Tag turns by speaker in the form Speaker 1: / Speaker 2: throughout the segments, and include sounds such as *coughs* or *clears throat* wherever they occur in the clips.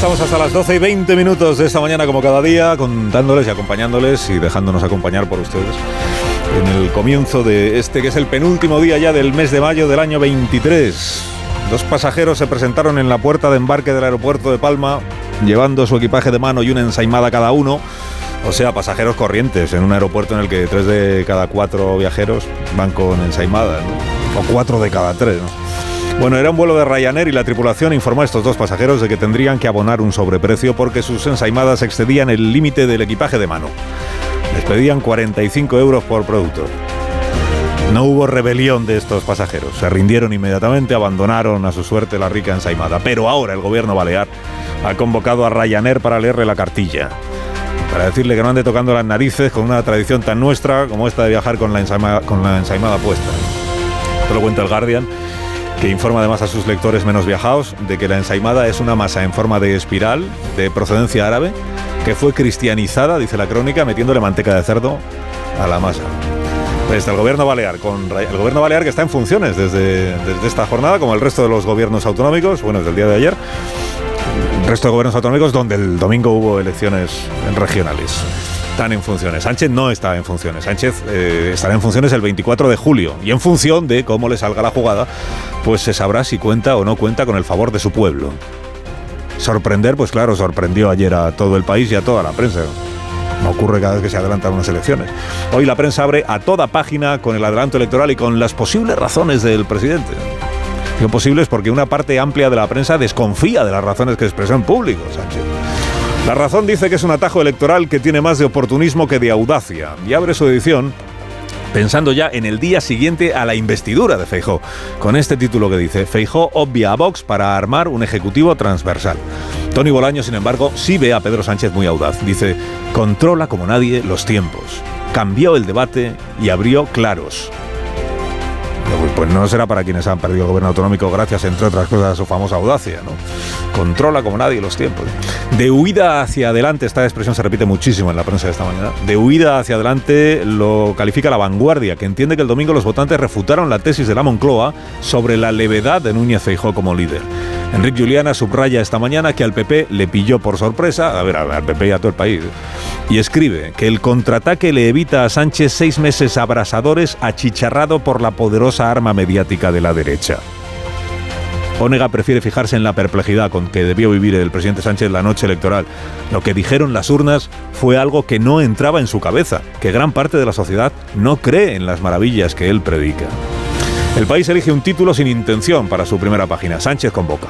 Speaker 1: Estamos hasta las 12 y 20 minutos de esta mañana como cada día, contándoles y acompañándoles y dejándonos acompañar por ustedes en el comienzo de este que es el penúltimo día ya del mes de mayo del año 23. Dos pasajeros se presentaron en la puerta de embarque del aeropuerto de Palma llevando su equipaje de mano y una ensaimada cada uno. O sea, pasajeros corrientes en un aeropuerto en el que tres de cada cuatro viajeros van con ensaimada, o cuatro de cada tres. ¿no? Bueno, era un vuelo de Ryanair y la tripulación informó a estos dos pasajeros de que tendrían que abonar un sobreprecio porque sus ensaimadas excedían el límite del equipaje de mano. Les pedían 45 euros por producto. No hubo rebelión de estos pasajeros. Se rindieron inmediatamente, abandonaron a su suerte la rica ensaimada. Pero ahora el gobierno balear ha convocado a Ryanair para leerle la cartilla. Para decirle que no ande tocando las narices con una tradición tan nuestra como esta de viajar con la ensaimada, puesta. Esto lo cuenta el Guardian que informa además a sus lectores menos viajados de que la ensaimada es una masa en forma de espiral de procedencia árabe que fue cristianizada, dice la crónica, metiéndole manteca de cerdo a la masa. Desde el gobierno balear, con el gobierno balear que está en funciones desde, desde esta jornada, como el resto de los gobiernos autonómicos, bueno, desde el día de ayer, el resto de gobiernos autonómicos donde el domingo hubo elecciones regionales en funciones. Sánchez no está en funciones. Sánchez eh, estará en funciones el 24 de julio. Y en función de cómo le salga la jugada, pues se sabrá si cuenta o no cuenta con el favor de su pueblo. Sorprender, pues claro, sorprendió ayer a todo el país y a toda la prensa. No ocurre cada vez que se adelantan unas elecciones. Hoy la prensa abre a toda página con el adelanto electoral y con las posibles razones del presidente. Digo posibles porque una parte amplia de la prensa desconfía de las razones que expresó en público Sánchez. La razón dice que es un atajo electoral que tiene más de oportunismo que de audacia y abre su edición pensando ya en el día siguiente a la investidura de Feijó, con este título que dice Feijó obvia a Vox para armar un ejecutivo transversal. Tony Bolaño, sin embargo, sí ve a Pedro Sánchez muy audaz. Dice, controla como nadie los tiempos. Cambió el debate y abrió claros. Pues no será para quienes han perdido el gobierno autonómico gracias, entre otras cosas, a su famosa audacia, ¿no? Controla como nadie los tiempos. De huida hacia adelante, esta expresión se repite muchísimo en la prensa de esta mañana, de huida hacia adelante lo califica la vanguardia, que entiende que el domingo los votantes refutaron la tesis de la Moncloa sobre la levedad de Núñez Feijó como líder. Enrique Juliana subraya esta mañana que al PP le pilló por sorpresa, a ver, al PP y a todo el país, y escribe que el contraataque le evita a Sánchez seis meses abrasadores achicharrado por la poderosa arma mediática de la derecha. Onega prefiere fijarse en la perplejidad con que debió vivir el presidente Sánchez la noche electoral. Lo que dijeron las urnas fue algo que no entraba en su cabeza, que gran parte de la sociedad no cree en las maravillas que él predica. El país elige un título sin intención para su primera página. Sánchez convoca.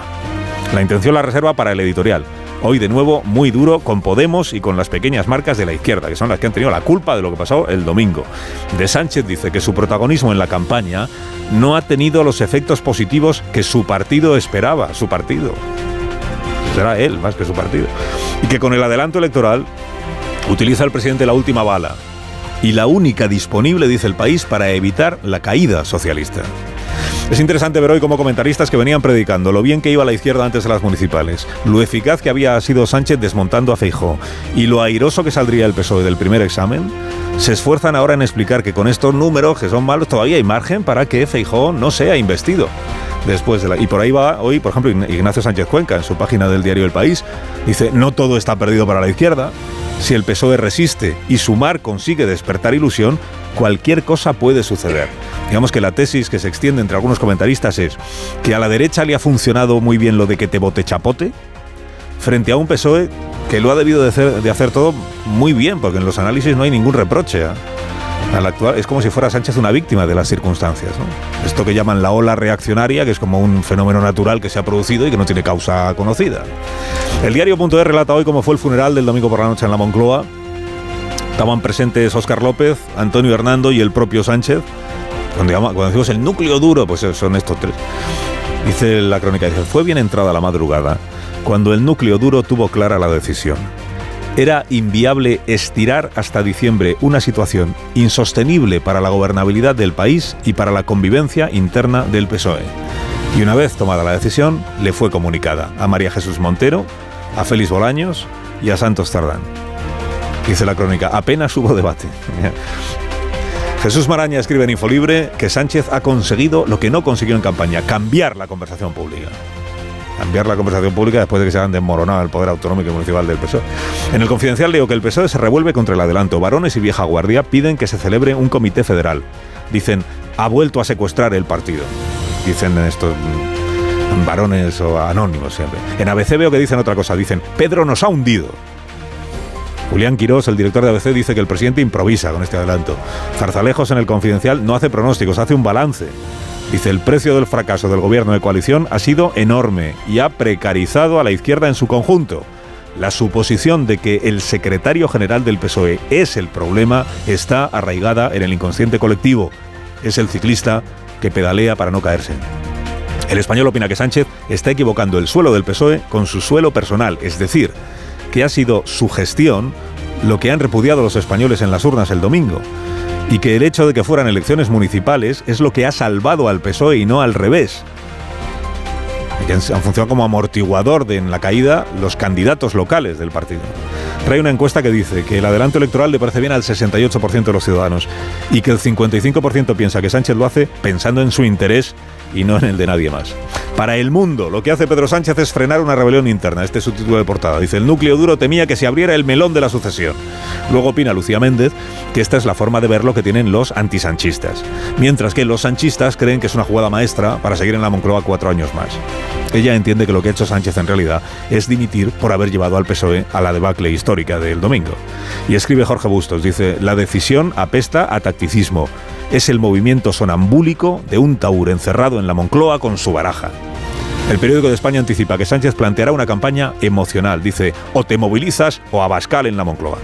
Speaker 1: La intención la reserva para el editorial. Hoy de nuevo muy duro con Podemos y con las pequeñas marcas de la izquierda, que son las que han tenido la culpa de lo que pasó el domingo. De Sánchez dice que su protagonismo en la campaña no ha tenido los efectos positivos que su partido esperaba, su partido. Será él más que su partido. Y que con el adelanto electoral utiliza el presidente la última bala, y la única disponible, dice el país, para evitar la caída socialista. Es interesante ver hoy como comentaristas que venían predicando lo bien que iba la izquierda antes de las municipales, lo eficaz que había sido Sánchez desmontando a Feijó y lo airoso que saldría el PSOE del primer examen, se esfuerzan ahora en explicar que con estos números, que son malos, todavía hay margen para que Feijó no sea investido. Después de la, y por ahí va hoy, por ejemplo, Ignacio Sánchez Cuenca en su página del diario El País. Dice, no todo está perdido para la izquierda. Si el PSOE resiste y Sumar consigue despertar ilusión, cualquier cosa puede suceder. Digamos que la tesis que se extiende entre algunos comentaristas es que a la derecha le ha funcionado muy bien lo de que te bote chapote, frente a un PSOE que lo ha debido de hacer, de hacer todo muy bien, porque en los análisis no hay ningún reproche. ¿eh? Al actual, es como si fuera Sánchez una víctima de las circunstancias. Esto que llaman la ola reaccionaria, que es como un fenómeno natural que se ha producido y que no tiene causa conocida. El diario.es relata hoy cómo fue el funeral del domingo por la noche en la Moncloa Estaban presentes Óscar López, Antonio Hernando y el propio Sánchez. Cuando, decimos el núcleo duro, pues son estos tres. Dice la crónica, dice, fue bien entrada la madrugada cuando el núcleo duro tuvo clara la decisión. Era inviable estirar hasta diciembre una situación insostenible para la gobernabilidad del país y para la convivencia interna del PSOE. Y una vez tomada la decisión, le fue comunicada a María Jesús Montero, a Félix Bolaños y a Santos Tardán. Dice la crónica, apenas hubo debate. Jesús Maraña escribe en Infolibre que Sánchez ha conseguido lo que no consiguió en campaña, cambiar la conversación pública cambiar la conversación pública después de que se hayan desmoronado el poder autonómico y municipal del PSOE. En el confidencial leo que el PSOE se revuelve contra el adelanto. Varones y vieja guardia piden que se celebre un comité federal. Dicen, ha vuelto a secuestrar el partido. Dicen estos varones o anónimos siempre. En ABC veo que dicen otra cosa. Dicen, Pedro nos ha hundido. Julián Quirós, el director de ABC, dice que el presidente improvisa con este adelanto. Zarzalejos en el confidencial no hace pronósticos, hace un balance. Dice, el precio del fracaso del gobierno de coalición ha sido enorme y ha precarizado a la izquierda en su conjunto. La suposición de que el secretario general del PSOE es el problema está arraigada en el inconsciente colectivo. Es el ciclista que pedalea para no caerse. El español opina que Sánchez está equivocando el suelo del PSOE con su suelo personal, es decir, que ha sido su gestión lo que han repudiado los españoles en las urnas el domingo y que el hecho de que fueran elecciones municipales es lo que ha salvado al PSOE y no al revés. Que han funcionado como amortiguador de en la caída los candidatos locales del partido. Trae una encuesta que dice que el adelanto electoral le parece bien al 68% de los ciudadanos y que el 55% piensa que Sánchez lo hace pensando en su interés y no en el de nadie más. Para el mundo, lo que hace Pedro Sánchez es frenar una rebelión interna. Este es su título de portada. Dice, el núcleo duro temía que se abriera el melón de la sucesión. Luego opina Lucía Méndez que esta es la forma de ver lo que tienen los antisanchistas. Mientras que los sanchistas creen que es una jugada maestra para seguir en la Moncloa cuatro años más. Ella entiende que lo que ha hecho Sánchez en realidad es dimitir por haber llevado al PSOE a la debacle histórica del domingo. Y escribe Jorge Bustos, dice, la decisión apesta a tacticismo es el movimiento sonambúlico de un taur encerrado en la Moncloa con su baraja. El periódico de España anticipa que Sánchez planteará una campaña emocional. Dice, o te movilizas o a Bascal en la Moncloa.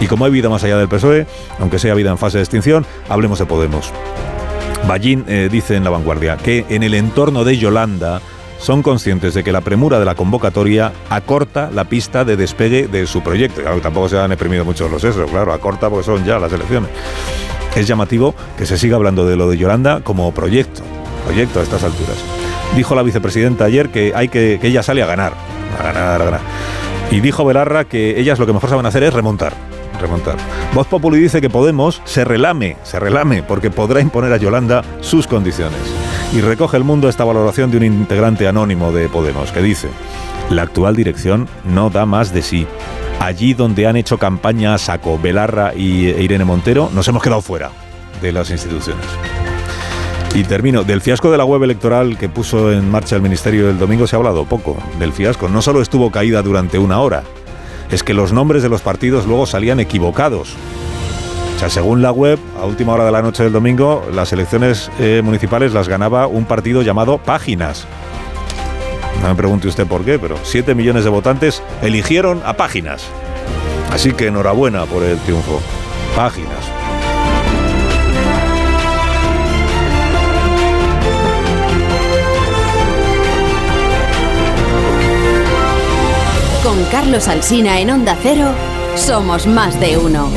Speaker 1: Y como hay vida más allá del PSOE, aunque sea vida en fase de extinción, hablemos de Podemos. Ballín eh, dice en La Vanguardia que en el entorno de Yolanda son conscientes de que la premura de la convocatoria acorta la pista de despegue de su proyecto. tampoco se han exprimido mucho los sesos, claro, acorta porque son ya las elecciones. Es llamativo que se siga hablando de lo de Yolanda como proyecto, proyecto a estas alturas. Dijo la vicepresidenta ayer que hay que, que ella sale a ganar, a ganar, a ganar. Y dijo Belarra que ellas lo que mejor saben hacer es remontar remontar. Voz Populi dice que Podemos se relame, se relame, porque podrá imponer a Yolanda sus condiciones. Y recoge el mundo esta valoración de un integrante anónimo de Podemos, que dice, la actual dirección no da más de sí allí donde han hecho campaña saco Belarra y e Irene Montero, nos hemos quedado fuera de las instituciones. Y termino, del fiasco de la web electoral que puso en marcha el Ministerio el domingo se ha hablado poco, del fiasco. No solo estuvo caída durante una hora, es que los nombres de los partidos luego salían equivocados. O sea, según la web, a última hora de la noche del domingo, las elecciones eh, municipales las ganaba un partido llamado Páginas. No me pregunte usted por qué, pero 7 millones de votantes eligieron a Páginas. Así que enhorabuena por el triunfo. Páginas.
Speaker 2: Con Carlos Alsina en Onda Cero, somos más de uno.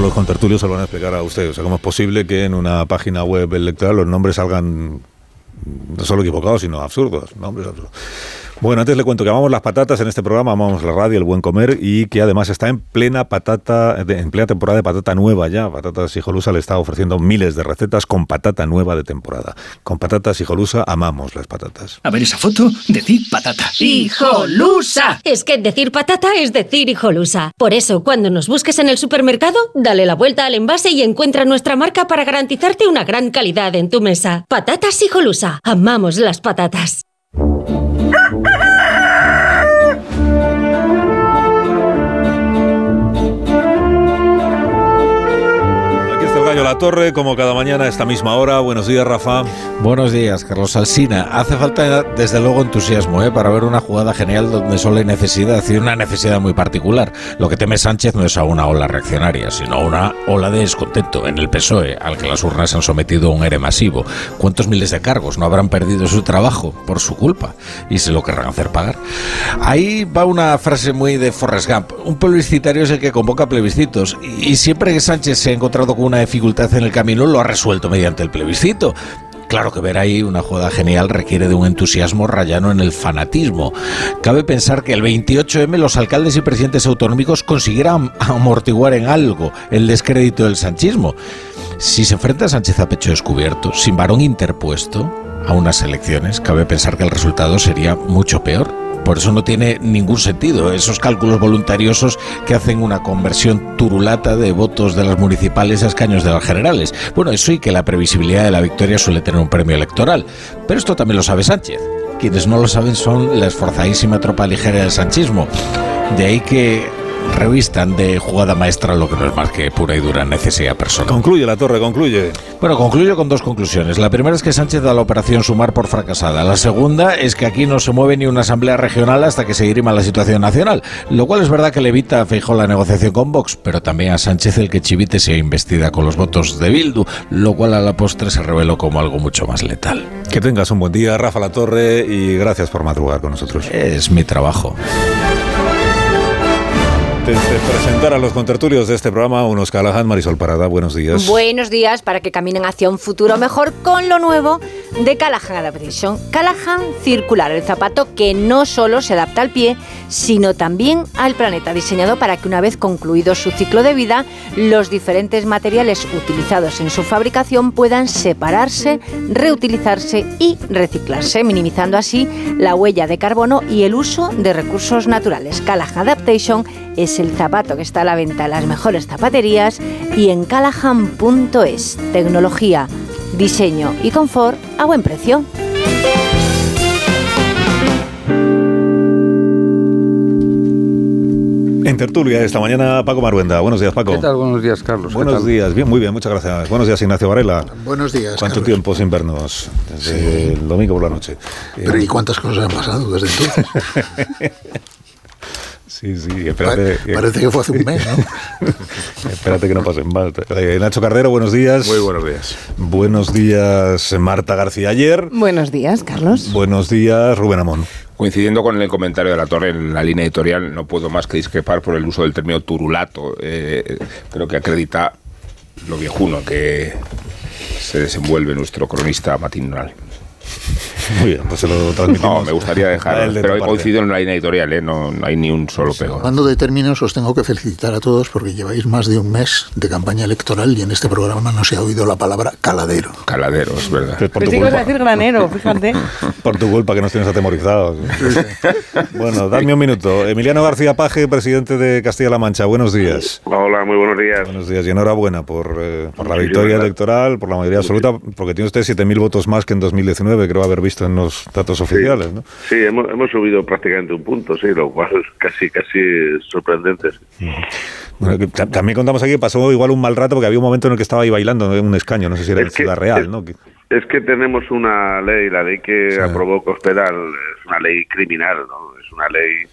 Speaker 1: Los contertulios se lo van a explicar a ustedes. O sea, cómo es posible que en una página web electoral los nombres salgan no solo equivocados, sino absurdos. Nombres absurdos. Bueno, antes le cuento que amamos las patatas en este programa, amamos la radio, el buen comer y que además está en plena patata, en plena temporada de patata nueva ya. Patatas Hijolusa le está ofreciendo miles de recetas con patata nueva de temporada. Con patatas Hijolusa amamos las patatas.
Speaker 3: A ver esa foto, decir patata.
Speaker 4: ¡Hijolusa! Es que decir patata es decir hijolusa. Por eso, cuando nos busques en el supermercado, dale la vuelta al envase y encuentra nuestra marca para garantizarte una gran calidad en tu mesa. Patatas Hijolusa. Amamos las patatas.
Speaker 1: La Torre, como cada mañana a esta misma hora. Buenos días, Rafa.
Speaker 5: Buenos días, Carlos Alsina. Hace falta, desde luego, entusiasmo ¿eh? para ver una jugada genial donde solo hay necesidad, y una necesidad muy particular. Lo que teme Sánchez no es a una ola reaccionaria, sino a una ola de descontento en el PSOE, al que las urnas han sometido un ere masivo. ¿Cuántos miles de cargos no habrán perdido su trabajo por su culpa? Y se lo querrán hacer pagar. Ahí va una frase muy de Forrest Gump. Un plebiscitario es el que convoca plebiscitos. Y siempre que Sánchez se ha encontrado con una dificultad en el camino, lo ha resuelto mediante el plebiscito. Claro que ver ahí una jugada genial requiere de un entusiasmo rayano en el fanatismo. Cabe pensar que el 28M los alcaldes y presidentes autonómicos consiguieran amortiguar en algo el descrédito del sanchismo. Si se enfrenta a Sánchez a pecho descubierto, sin varón interpuesto, a unas elecciones, cabe pensar que el resultado sería mucho peor. Por eso no tiene ningún sentido esos cálculos voluntariosos que hacen una conversión turulata de votos de las municipales a escaños de las generales. Bueno, eso y que la previsibilidad de la victoria suele tener un premio electoral. Pero esto también lo sabe Sánchez. Quienes no lo saben son la esforzadísima tropa ligera del sanchismo. De ahí que revistan de jugada maestra lo que no es más que pura y dura necesidad personal.
Speaker 1: Concluye la torre, concluye.
Speaker 5: Bueno, concluyo con dos conclusiones. La primera es que Sánchez da la operación sumar por fracasada. La segunda es que aquí no se mueve ni una asamblea regional hasta que se dirima la situación nacional. Lo cual es verdad que le evita a Feijó la negociación con Vox, pero también a Sánchez el que Chivite sea investida con los votos de Bildu, lo cual a la postre se reveló como algo mucho más letal.
Speaker 1: Que tengas un buen día, Rafa La Torre, y gracias por madrugar con nosotros.
Speaker 5: Es mi trabajo
Speaker 1: presentar a los contertulios de este programa, unos Callahan, Marisol Parada, buenos días.
Speaker 6: Buenos días para que caminen hacia un futuro mejor con lo nuevo de Callahan Adaptation. Callahan Circular, el zapato que no solo se adapta al pie, sino también al planeta, diseñado para que una vez concluido su ciclo de vida, los diferentes materiales utilizados en su fabricación puedan separarse, reutilizarse y reciclarse, minimizando así la huella de carbono y el uso de recursos naturales. Callahan Adaptation es el zapato que está a la venta en las mejores zapaterías y en callahan.es. Tecnología, diseño y confort a buen precio.
Speaker 1: En tertulia esta mañana, Paco Maruenda. Buenos días, Paco.
Speaker 7: ¿Qué tal? Buenos días, Carlos.
Speaker 1: Buenos días, bien, muy bien, muchas gracias. Buenos días, Ignacio Varela.
Speaker 8: Buenos días.
Speaker 1: ¿Cuánto tiempo sin vernos? Desde el domingo por la noche.
Speaker 8: Pero ¿y cuántas cosas han pasado desde entonces? *laughs*
Speaker 1: Sí, sí, espérate.
Speaker 8: parece que fue hace un mes, ¿no? *laughs*
Speaker 1: espérate que no pasen mal. Eh, Nacho Cardero, buenos días.
Speaker 9: Muy buenos días.
Speaker 1: Buenos días, Marta García Ayer.
Speaker 10: Buenos días, Carlos.
Speaker 1: Buenos días, Rubén Amón.
Speaker 9: Coincidiendo con el comentario de la Torre en la línea editorial, no puedo más que discrepar por el uso del término turulato. Eh, creo que acredita lo viejuno que se desenvuelve nuestro cronista matinal. *laughs*
Speaker 1: Muy bien, pues se lo transmitimos.
Speaker 9: No, me gustaría dejar. pero he coincidido en la línea editorial, ¿eh? no, hay ni un solo pego.
Speaker 8: Hablando de términos, os tengo que felicitar a todos porque lleváis más de un mes de campaña electoral y en este programa no se ha oído la palabra caladero.
Speaker 9: Caladero, es verdad.
Speaker 10: por tu culpa. decir granero, fíjate. *laughs*
Speaker 1: por tu culpa que nos tienes atemorizados. *laughs* bueno, dadme un minuto. Emiliano García Paje, presidente de Castilla-La Mancha, buenos días.
Speaker 11: Hola, muy buenos días.
Speaker 1: Buenos días y enhorabuena por, eh, por la victoria electoral, por la mayoría absoluta, porque tiene usted 7.000 votos más que en 2019, creo haber visto en los datos oficiales, ¿no?
Speaker 11: Sí, hemos, hemos subido prácticamente un punto, sí, lo cual es casi, casi sorprendente.
Speaker 1: Bueno, también contamos aquí que pasó igual un mal rato porque había un momento en el que estaba ahí bailando en un escaño, no sé si era en Ciudad Real,
Speaker 11: es,
Speaker 1: ¿no?
Speaker 11: Es que tenemos una ley, la ley que aprobó Cospedal, es una ley criminal, ¿no? Es una ley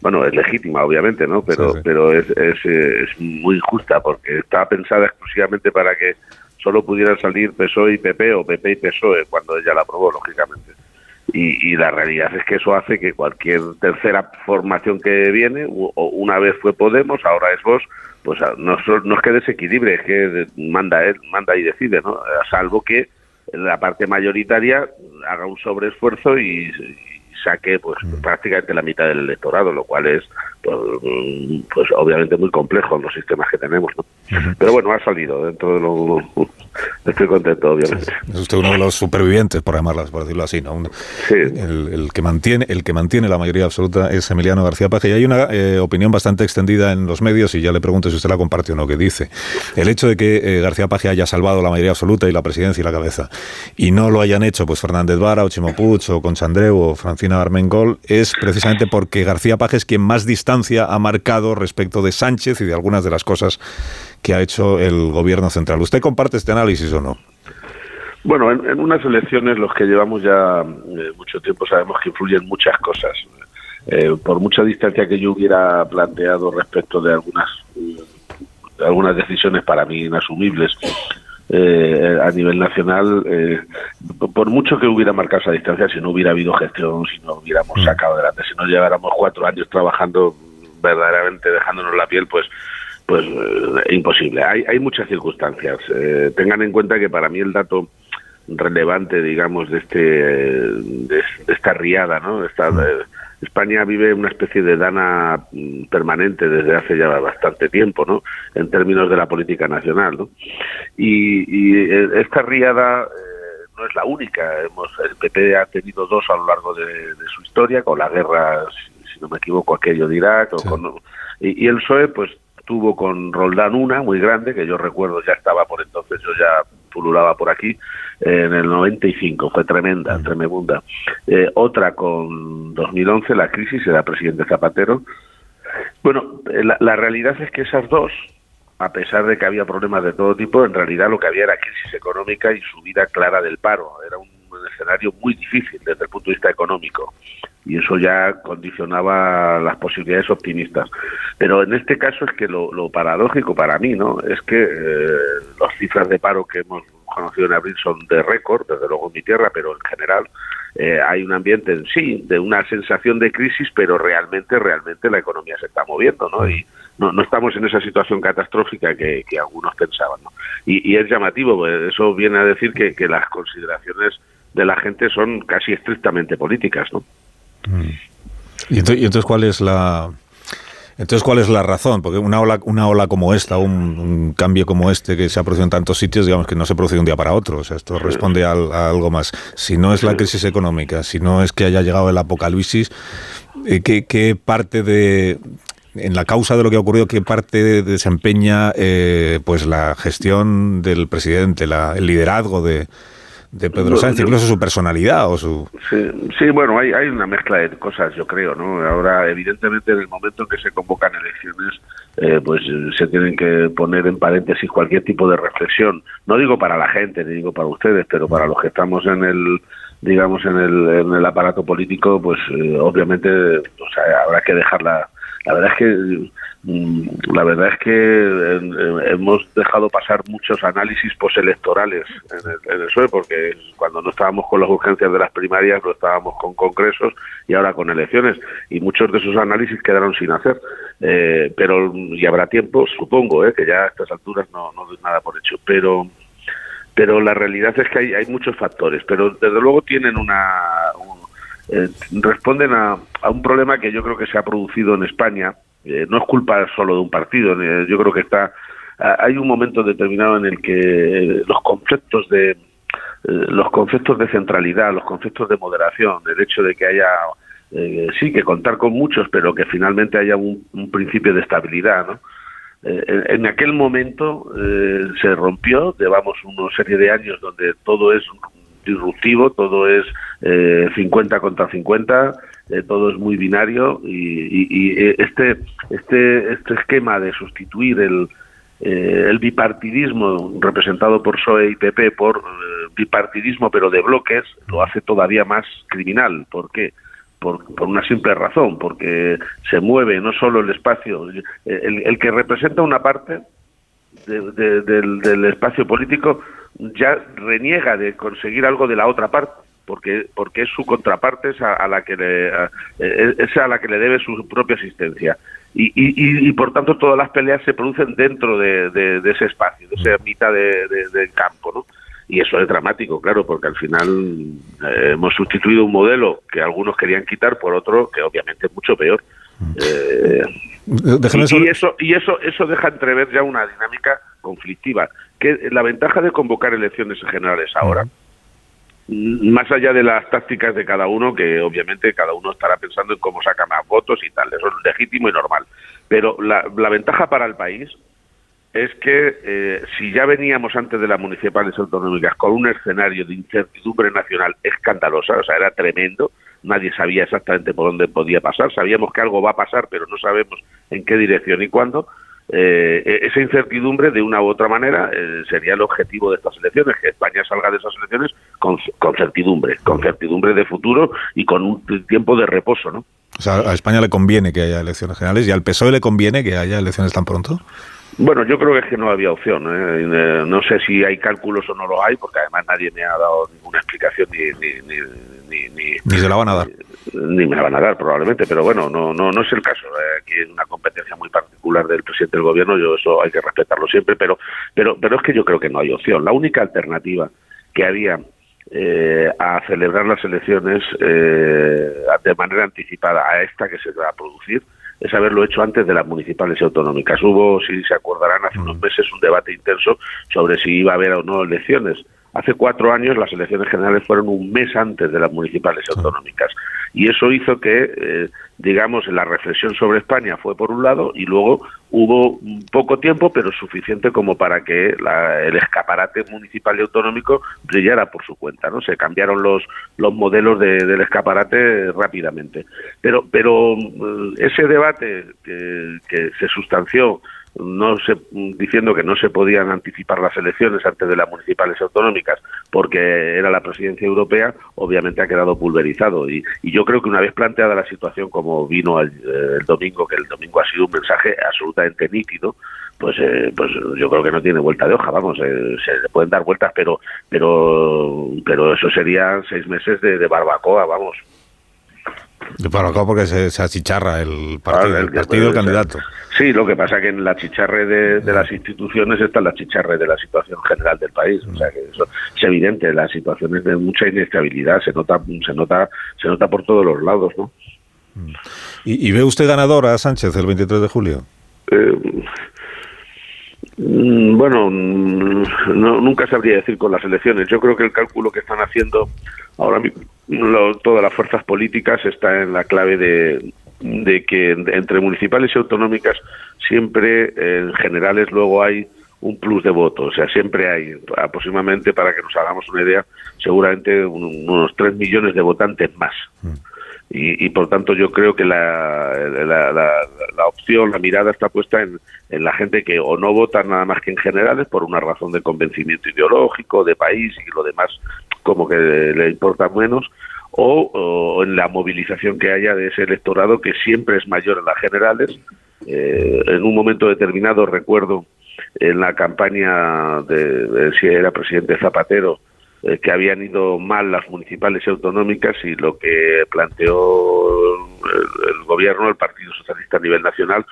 Speaker 11: bueno, es legítima, obviamente, ¿no? Pero, pero es, es, es, muy injusta porque está pensada exclusivamente para que solo pudieran salir PSOE y PP o PP y PSOE cuando ella la aprobó, lógicamente. Y, la realidad es que eso hace que cualquier tercera formación que viene, o una vez fue Podemos, ahora es vos, pues no, no es que desequilibre, es que manda él, manda y decide, ¿no? Salvo que la parte mayoritaria haga un sobreesfuerzo y, saque pues mm. prácticamente la mitad del electorado, lo cual es pues, pues obviamente muy complejo en los sistemas que tenemos. ¿no? Pero bueno, ha salido dentro de lo... *laughs* Estoy contento, obviamente.
Speaker 1: Es usted uno de los supervivientes, por llamarlas, por decirlo así, ¿no?
Speaker 11: sí.
Speaker 1: el, que mantiene, el que mantiene la mayoría absoluta es Emiliano García Paje. Y hay una eh, opinión bastante extendida en los medios, y ya le pregunto si usted la comparte o no, que dice el hecho de que eh, García Paje haya salvado la mayoría absoluta y la presidencia y la cabeza, y no lo hayan hecho pues Fernández Vara, o Chimo Puig, o Conchandreu, o Armengol, es precisamente porque García Paje es quien más distancia ha marcado respecto de Sánchez y de algunas de las cosas que ha hecho el gobierno central. ¿Usted comparte este análisis o no?
Speaker 11: Bueno, en, unas elecciones los que llevamos ya eh, mucho tiempo sabemos que influyen muchas cosas. Eh, por mucha distancia que yo hubiera planteado respecto de algunas algunas decisiones para mí inasumibles eh, a nivel nacional, por mucho que hubiera marcado esa distancia, si no hubiera habido gestión, si no hubiéramos mm. sacado adelante, si no lleváramos cuatro años trabajando verdaderamente dejándonos la piel, pues pues imposible. Hay, hay muchas circunstancias. tengan en cuenta que para mí el dato relevante, digamos, de este de, esta riada, ¿no? Esta, mm. España vive una especie de dana mm, permanente desde hace ya bastante tiempo, ¿no? En términos de la política nacional, ¿no? Y, eh, esta riada eh, no es la única. Hemos, el PP ha tenido dos a lo largo de, su historia, con la guerra, si, no me equivoco, aquello de Irak, y, y el PSOE, pues tuvo con Roldán una muy grande, que yo recuerdo ya estaba por entonces, yo ya pululaba por aquí, en el 95, fue tremenda, tremenda. Eh, otra con 2011, la crisis, era presidente Zapatero. Bueno, eh, la, realidad es que esas dos, a pesar de que había problemas de todo tipo, en realidad lo que había era crisis económica y subida clara del paro. Era un, escenario muy difícil desde el punto de vista económico y eso ya condicionaba las posibilidades optimistas. Pero en este caso es que lo, paradójico para mí, ¿no? Es que eh, las cifras de paro que hemos conocido en abril son de récord, desde luego en mi tierra, pero en general eh, hay un ambiente en sí de una sensación de crisis, pero realmente, realmente la economía se está moviendo, ¿no? Y no, no estamos en esa situación catastrófica que, algunos pensaban, ¿no? Y, es llamativo, pues, eso viene a decir que, que las consideraciones de la gente son casi estrictamente políticas, ¿no?
Speaker 1: Mm. ¿Y entonces, cuál es la entonces cuál es la razón? Porque una ola una ola como esta, un, cambio como este que se ha producido en tantos sitios, digamos que no se produce de un día para otro. O sea, esto responde a, algo más. Si no es la crisis económica, si no es que haya llegado el apocalipsis, eh, ¿qué, parte de en la causa de lo que ha ocurrido, qué parte desempeña eh, pues la gestión del presidente, el liderazgo de, de Pedro Sánchez, incluso su personalidad o su...
Speaker 11: Sí, bueno, hay, hay una mezcla de cosas, yo creo, ¿no? Ahora, evidentemente, en el momento en que se convocan elecciones, eh, pues se tienen que poner en paréntesis cualquier tipo de reflexión. No digo para la gente, ni digo para ustedes, pero para los que estamos en el digamos en el, en el aparato político pues eh, obviamente o sea, habrá que dejarla la verdad es que Mm, la verdad es que hemos dejado pasar muchos análisis postelectorales en el, en el PSOE, porque cuando no estábamos con las urgencias de las primarias, no estábamos con congresos y ahora con elecciones, y muchos de esos análisis quedaron sin hacer. Eh, pero, y habrá tiempo, supongo, eh, que ya a estas alturas no, no doy nada por hecho, pero pero la realidad es que hay, hay muchos factores, pero desde luego tienen una... Eh, responden a, a un problema que yo creo que se ha producido en España, eh, no es culpa solo de un partido. Eh, yo creo que está hay un momento determinado en el que eh, los conceptos de los conceptos de centralidad, los conceptos de moderación, el hecho de que haya sí que contar con muchos, pero que finalmente haya un, principio de estabilidad, ¿no? en, aquel momento se rompió, llevamos una serie de años donde todo es disruptivo, todo es 50 contra 50, eh, todo es muy binario y, eh, este, este, este esquema de sustituir el, eh, el bipartidismo representado por PSOE y PP por bipartidismo pero de bloques lo hace todavía más criminal. ¿Por qué? Por, una simple razón, porque se mueve no solo el espacio, el, el que representa una parte del, del espacio político ya reniega de conseguir algo de la otra parte porque porque es su contraparte es a, la que le e, es a la que le debe su propia existencia. Y, y, por tanto todas las peleas se producen dentro de, ese espacio de esa mitad del campo no y eso es dramático claro porque al final eh, hemos sustituido un modelo que algunos querían quitar por otro que obviamente es mucho peor. Eh, y, eso y eso eso deja entrever ya una dinámica conflictiva que la ventaja de convocar elecciones generales ahora más allá de las tácticas de cada uno, que obviamente cada uno estará pensando en cómo saca más votos y tal, eso es legítimo y normal. Pero la, ventaja para el país es que eh, si ya veníamos antes de las municipales autonómicas con un escenario de incertidumbre nacional escandalosa, o sea, era tremendo, nadie sabía exactamente por dónde podía pasar, sabíamos que algo va a pasar, pero no sabemos en qué dirección y cuándo, eh, esa incertidumbre de una u otra manera eh, sería el objetivo de estas elecciones, que España salga de esas elecciones con, con certidumbre, con certidumbre de futuro y con un tiempo de reposo, ¿no?
Speaker 1: O sea, a España le conviene que haya elecciones generales y al PSOE le conviene que haya elecciones tan pronto.
Speaker 11: Bueno, yo creo que es que no había opción. ¿eh? Eh, No sé si hay cálculos o no lo hay, porque además nadie me ha dado ninguna explicación ni, ni, ni, ni, ni,
Speaker 1: Ni se la van a dar.
Speaker 11: ni me la van a dar probablemente, pero bueno, no, no, no es el caso. Eh, Aquí es una competencia muy particular del presidente del gobierno, yo eso hay que respetarlo siempre, pero, pero, pero es que yo creo que no hay opción. La única alternativa que había eh, a celebrar las elecciones eh, de manera anticipada a esta que se va a producir es haberlo hecho antes de las municipales y autonómicas. Hubo, si se acordarán, hace unos meses un debate intenso sobre si iba a haber o no elecciones. Hace cuatro años las elecciones generales fueron un mes antes de las municipales y autonómicas. Y eso hizo que, eh, digamos, la reflexión sobre España fue por un lado y luego hubo poco tiempo, pero suficiente como para que la- el escaparate municipal y autonómico brillara por su cuenta. no Se cambiaron los, los modelos de- del escaparate rápidamente. Pero, pero eh, ese debate que se sustanció no se, diciendo que no se podían anticipar las elecciones antes de las municipales autonómicas porque era la presidencia europea, obviamente ha quedado pulverizado. Y, y yo creo que una vez planteada la situación como vino el, eh, el domingo, que el domingo ha sido un mensaje absolutamente nítido, pues eh, pues yo creo que no tiene vuelta de hoja, vamos, eh, se le pueden dar vueltas, pero pero pero eso serían seis meses de, de barbacoa, vamos.
Speaker 1: Para acá porque se, se achicharra el partido,
Speaker 11: Ah,
Speaker 1: el partido del candidato.
Speaker 11: Sí, lo que pasa que en la chicharre de, de las instituciones está la chicharre de la situación general del país. O sea que eso es evidente, la situación es de mucha inestabilidad, se nota, se nota, se nota por todos los lados, ¿no?
Speaker 1: ¿Y, y ve usted ganador a Sánchez el 23 de julio?
Speaker 11: Eh, mm, bueno, mm, no- nunca sabría decir con las elecciones. Yo creo que el cálculo que están haciendo ahora mismo lo- todas las fuerzas políticas está en la clave de, de que en- entre municipales y autonómicas siempre eh, en generales luego hay un plus de votos, o sea, siempre hay aproximadamente, para que nos hagamos una idea, seguramente un- unos 3 millones de votantes más. Y, por tanto yo creo que la, la, la- la opción, la mirada está puesta en, en la gente que o no vota nada más que en generales por una razón de convencimiento ideológico, de país y lo demás como que le importa menos, o, en la movilización que haya de ese electorado que siempre es mayor en las generales. Eh, en un momento determinado recuerdo en la campaña de, si era presidente Zapatero, eh, que habían ido mal las municipales y autonómicas y lo que planteó el, gobierno, el Partido Socialista a nivel nacional,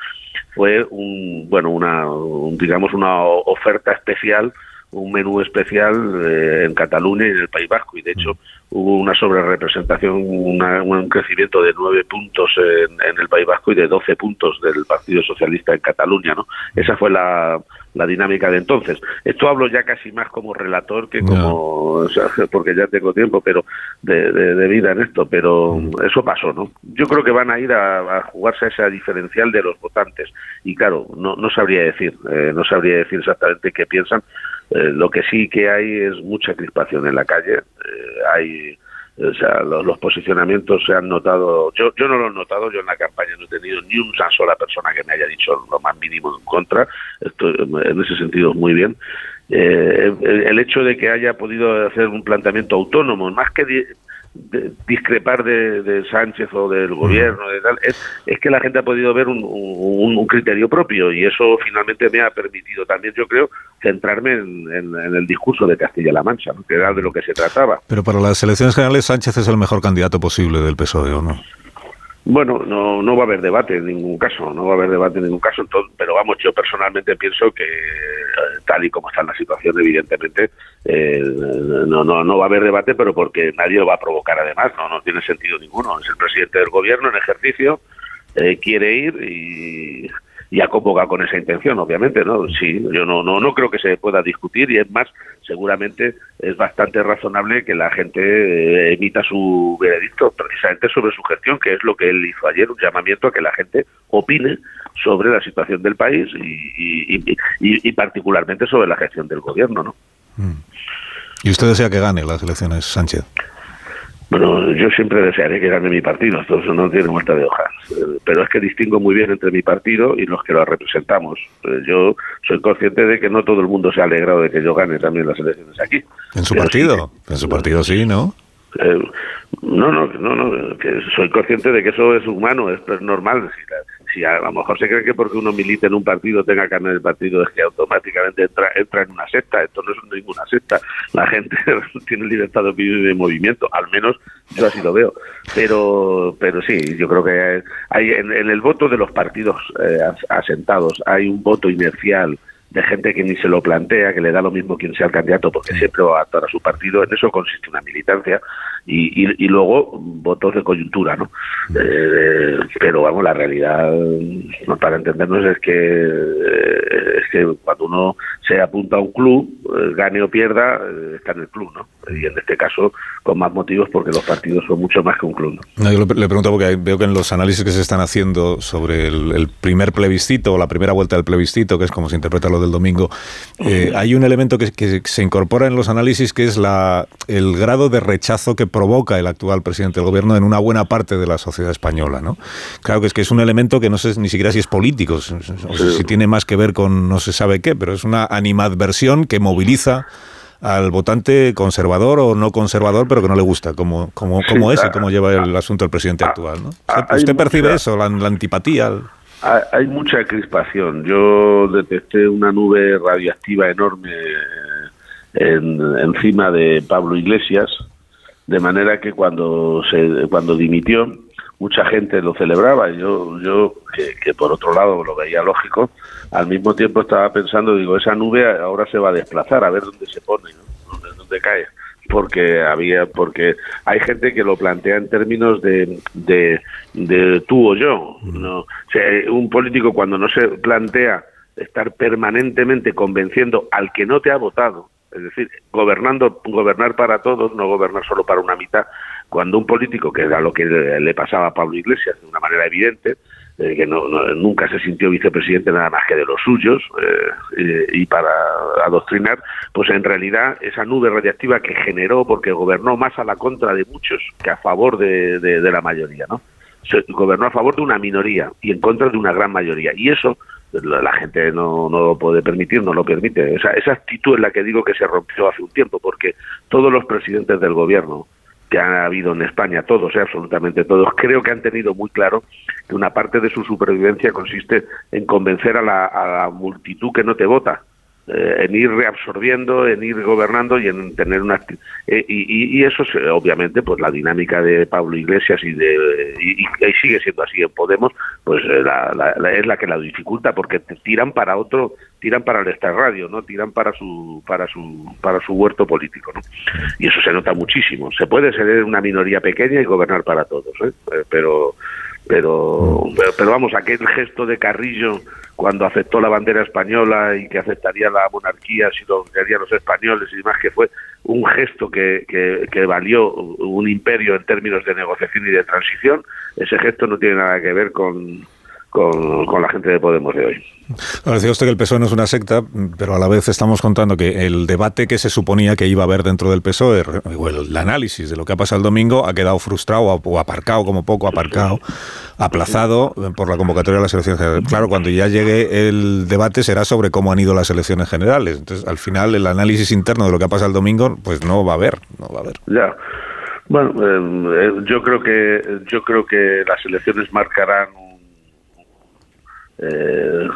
Speaker 11: fue un, bueno, una, un, digamos, una oferta especial, un menú especial eh, en Cataluña y en el País Vasco. Y de hecho hubo una sobrerepresentación, una- un crecimiento de nueve puntos en, en el País Vasco y de 12 puntos del Partido Socialista en Cataluña. ¿no? Esa fue la, la dinámica de entonces. Esto hablo ya casi más como relator que como, o sea, *laughs* porque ya tengo tiempo pero de, de- de vida en esto, pero eso pasó, ¿no? Yo creo que van a ir a, a jugarse a esa diferencial de los votantes y claro, no, no sabría decir, eh, no sabría decir exactamente qué piensan. Eh, lo que sí que hay es mucha crispación en la calle, eh, hay o sea, los, los posicionamientos se han notado, yo, yo no lo he notado, yo en la campaña no he tenido ni una sola persona que me haya dicho lo más mínimo en contra, esto en ese sentido muy bien. Eh, el, hecho de que haya podido hacer un planteamiento autónomo, más que de- discrepar de, de Sánchez o del gobierno, de tal, es, es que la gente ha podido ver un, un- un criterio propio y eso finalmente me ha permitido también, yo creo, centrarme en, en- en el discurso de Castilla-La Mancha, ¿no? que era de lo que se trataba.
Speaker 1: Pero para las elecciones generales Sánchez es el mejor candidato posible del PSOE, ¿o no?
Speaker 11: Bueno, no, no va a haber debate en ningún caso, no va a haber debate en ningún caso, entonces, pero vamos, yo personalmente pienso que eh, tal y como está la situación, evidentemente, eh, no, no, no va a haber debate, pero porque nadie lo va a provocar además, no, no tiene sentido ninguno. Es el presidente del gobierno en ejercicio, eh, quiere ir y, y ha convocado con esa intención, obviamente, ¿no? Sí, yo no, no, no creo que se pueda discutir y es más, seguramente es bastante razonable que la gente eh, emita su veredicto precisamente sobre su gestión, que es lo que él hizo ayer, un llamamiento a que la gente opine sobre la situación del país y, y, y- particularmente sobre la gestión del gobierno, ¿no?
Speaker 1: ¿Y usted desea que gane las elecciones Sánchez?
Speaker 11: Bueno, yo siempre desearé que gane mi partido, esto no tiene vuelta de hoja. Pero es que distingo muy bien entre mi partido y los que lo representamos. Eh, yo soy consciente de que no todo el mundo se ha alegrado de que yo gane también las elecciones aquí.
Speaker 1: ¿En su partido? en su partido sí, ¿no?
Speaker 11: Eh, no, no, no, no, que soy consciente de que eso es humano, es, es normal. Si la, si a lo mejor se cree que porque uno milita en un partido tenga carne del partido es que automáticamente entra, entra en una secta. Esto no es ninguna secta. La gente *laughs* tiene libertad de opinión y de movimiento, al menos yo así lo veo. Pero, pero sí, yo creo que hay en, el voto de los partidos eh, asentados hay un voto inercial de gente que ni se lo plantea, que le da lo mismo quien sea el candidato, porque siempre va a actuar a su partido. En eso consiste una militancia y, y, luego votos de coyuntura, ¿no? Eh, pero vamos, la realidad, para entendernos, es que, eh, es que cuando uno se apunta a un club, eh, gane o pierda, está en el club, ¿no? Y en este caso, con más motivos, porque los partidos son mucho más que un club.
Speaker 1: ¿no? yo le, pregunto porque veo que en los análisis que se están haciendo sobre el, primer plebiscito o la primera vuelta del plebiscito, que es como se interpreta lo del domingo, hay un elemento que, que se incorpora en los análisis que es la, el grado de rechazo que provoca el actual presidente del gobierno en una buena parte de la sociedad española, ¿no? Claro que es que es un elemento que no sé ni siquiera si es político, o si tiene más que ver con no se sabe qué, pero es una animadversión que moviliza al votante conservador o no conservador, pero que no le gusta, como, como, como es y cómo lleva el asunto el presidente actual. ¿no? ¿Usted, percibe eso, la, antipatía?
Speaker 11: Hay mucha crispación. Yo detecté una nube radiactiva enorme encima de Pablo Iglesias, de manera que cuando se cuando dimitió mucha gente lo celebraba y yo yo que, por otro lado lo veía lógico al mismo tiempo estaba pensando digo esa nube ahora se va a desplazar a ver dónde se pone dónde, cae porque había porque hay gente que lo plantea en términos de, de, de tú o yo no un político cuando no se plantea estar permanentemente convenciendo al que no te ha votado es decir, gobernando, gobernar para todos, no gobernar solo para una mitad. Cuando un político, que era lo que le pasaba a Pablo Iglesias de una manera evidente, eh, que no, nunca se sintió vicepresidente nada más que de los suyos eh, y, para adoctrinar, pues en realidad esa nube radiactiva que generó, porque gobernó más a la contra de muchos que a favor de, de la mayoría, ¿no? Se gobernó a favor de una minoría y en contra de una gran mayoría. Y eso la gente no, no lo puede permitir, no lo permite. Esa, esa actitud es la que digo que se rompió hace un tiempo, porque todos los presidentes del gobierno que ha habido en España, todos, eh, absolutamente todos, creo que han tenido muy claro que una parte de su supervivencia consiste en convencer a la, a la multitud que no te vota eh, en ir reabsorbiendo, en ir gobernando y en tener una eh, y, y, eso es, obviamente pues la dinámica de Pablo Iglesias y de y, sigue siendo así en Podemos pues eh, la, es la que la dificulta porque te tiran para otro tiran para el Star Radio no tiran para su para su para su huerto político no y eso se nota muchísimo. Se puede ser una minoría pequeña y gobernar para todos pero pero, pero vamos, aquel gesto de Carrillo cuando aceptó la bandera española y que aceptaría la monarquía si lo querían los españoles y demás, que fue un gesto que, que, valió un imperio en términos de negociación y de transición, ese gesto no tiene nada que ver con, con, la gente de Podemos de hoy.
Speaker 1: decía usted que el PSOE no es una secta, pero a la vez estamos contando que el debate que se suponía que iba a haber dentro del PSOE, o el, análisis de lo que ha pasado el domingo, ha quedado frustrado o aparcado, como poco aparcado, aplazado por la convocatoria de las elecciones generales. Claro, cuando ya llegue el debate será sobre cómo han ido las elecciones generales. Entonces, al final, el análisis interno de lo que ha pasado el domingo, pues no va a haber, no va a haber.
Speaker 11: Ya. Bueno, eh, eh, yo creo que yo creo que las elecciones marcarán eh,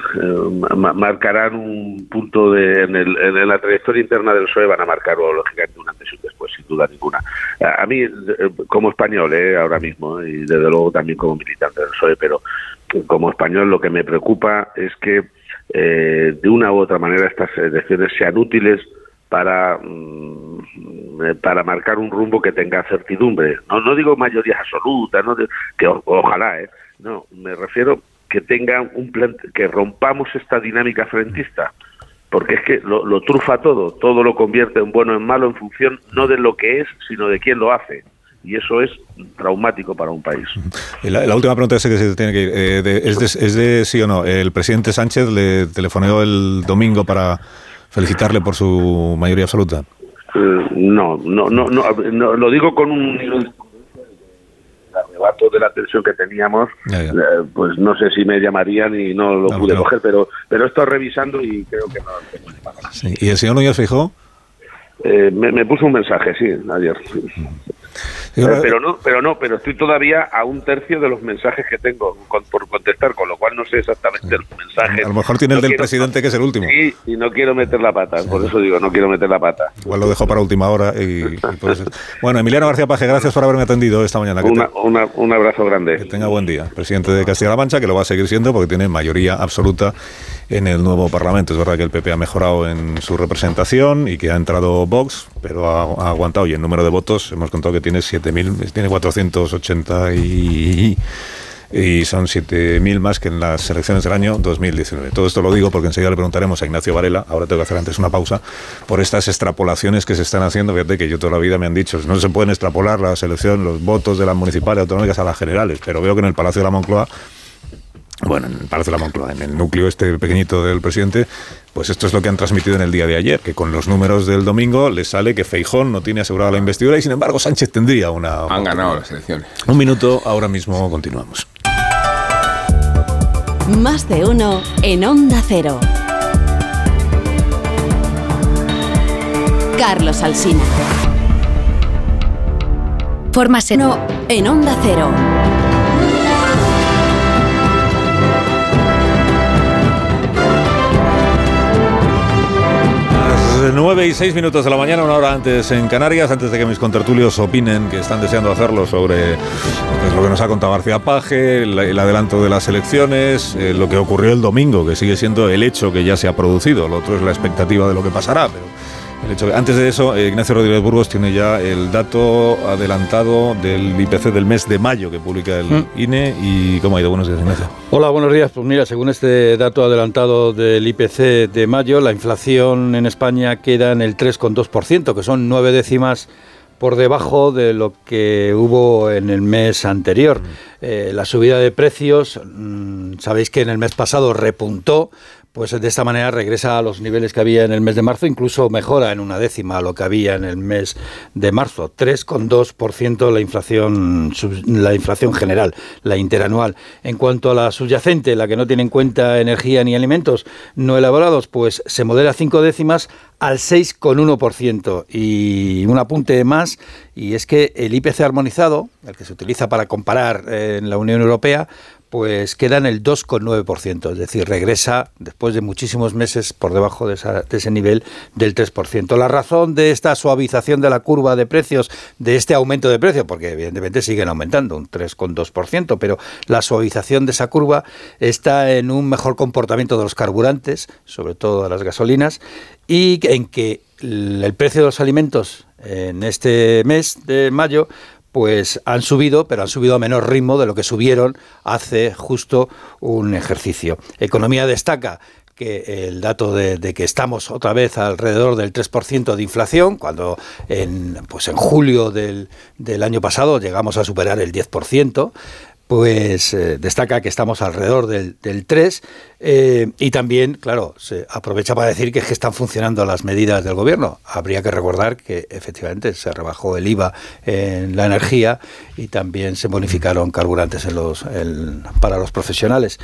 Speaker 11: marcarán un punto de, en, el, en, la trayectoria interna del PSOE van a marcar lógicamente un antes y un después sin duda ninguna. A, mí como español eh, ahora mismo y desde luego también como militante del PSOE pero como español lo que me preocupa es que eh, de una u otra manera estas elecciones sean útiles para mm, para marcar un rumbo que tenga certidumbre. No no digo mayoría absoluta no que ojalá eh no me refiero que tengan un plan, que rompamos esta dinámica frentista, porque es que lo, lo, trufa todo, todo lo convierte en bueno en malo en función no de lo que es, sino de quién lo hace. Y eso es traumático para un país.
Speaker 1: La, última pregunta es que se tiene que ir. Eh, ¿es, de, ¿Es de sí o no? El presidente Sánchez le telefoneó el domingo para felicitarle por su mayoría absoluta.
Speaker 11: Eh, no, no, no, no, lo digo con un arrebato de la tensión que teníamos, eh, pues no sé si me llamarían y no lo pude coger, pero pero estoy revisando y creo que no tengo
Speaker 1: sí. ¿Y el señor Núñez fijó?
Speaker 11: Eh, me, me, puso un mensaje, sí, ayer. Pero no, pero no, pero estoy todavía a un tercio de los mensajes que tengo por contestar, con lo cual no sé exactamente los mensajes.
Speaker 1: A lo mejor tiene el del presidente que es el último.
Speaker 11: Sí, y no quiero meter la pata, por eso digo, no quiero meter la pata.
Speaker 1: Igual lo dejo para última hora. Y, bueno, Emiliano García Paje, gracias por haberme atendido esta mañana.
Speaker 11: un abrazo grande.
Speaker 1: Que tenga buen día. Presidente de Castilla-La Mancha, que lo va a seguir siendo porque tiene mayoría absoluta en el nuevo Parlamento. Es verdad que el PP ha mejorado en su representación y que ha entrado Vox, pero ha, aguantado y en número de votos hemos contado que tiene 7.000, tiene 480 y, y son 7.000 más que en las elecciones del año 2019. Todo esto lo digo porque enseguida le preguntaremos a Ignacio Varela, ahora tengo que hacer antes una pausa, por estas extrapolaciones que se están haciendo. Fíjate que yo toda la vida me han dicho, no se pueden extrapolar la selección, los votos de las municipales autonómicas a las generales, pero veo que en el Palacio de la Moncloa bueno, en Palacio de la Moncloa, en el núcleo este pequeñito del presidente, pues esto es lo que han transmitido en el día de ayer, que con los números del domingo les sale que Feijón no tiene asegurada la investidura y sin embargo Sánchez tendría una...
Speaker 9: Han ganado las elecciones.
Speaker 1: Un minuto, ahora mismo continuamos.
Speaker 2: Más de uno en Onda Cero. Carlos Alsina. Formas en, en Onda Cero.
Speaker 1: 9 y 6 minutos de la mañana, una hora antes en Canarias, antes de que mis contertulios opinen, que están deseando hacerlo sobre pues, lo que nos ha contado García Paje, el, adelanto de las elecciones, eh, lo que ocurrió el domingo, que sigue siendo el hecho que ya se ha producido. Lo otro es la expectativa de lo que pasará, pero antes de eso, eh, Ignacio Rodríguez Burgos tiene ya el dato adelantado del IPC del mes de mayo que publica el mm. INE. ¿Y cómo ha ido? Buenos días, Ignacio.
Speaker 7: Hola, buenos días. Pues mira, según este dato adelantado del IPC de mayo, la inflación en España queda en el 3,2%, que son nueve décimas por debajo de lo que hubo en el mes anterior. Mm. Eh, la subida de precios, mm, sabéis que en el mes pasado repuntó, pues de esta manera regresa a los niveles que había en el mes de marzo, incluso mejora en una décima lo que había en el mes de marzo, 3,2% la inflación la inflación general, la interanual. En cuanto a la subyacente, la que no tiene en cuenta energía ni alimentos no elaborados, pues se modera cinco décimas al 6,1%. Y un apunte más, y es que el IPC armonizado, el que se utiliza para comparar en la Unión Europea, pues queda en el 2,9%, es decir, regresa después de muchísimos meses por debajo de, ese nivel del 3%. La razón de esta suavización de la curva de precios, de este aumento de precio, porque evidentemente siguen aumentando, un 3,2%, pero la suavización de esa curva está en un mejor comportamiento de los carburantes, sobre todo de las gasolinas, y en que el precio de los alimentos en este mes de mayo pues han subido, pero han subido a menor ritmo de lo que subieron hace justo un ejercicio. Economía destaca que el dato de, que estamos otra vez alrededor del 3% de inflación, cuando en, pues en julio del, del, año pasado llegamos a superar el 10%, pues eh, destaca que estamos alrededor del, 3 eh, y también, claro, se aprovecha para decir que, es que están funcionando las medidas del gobierno. Habría que recordar que efectivamente se rebajó el IVA en la energía y también se bonificaron carburantes en los, para los profesionales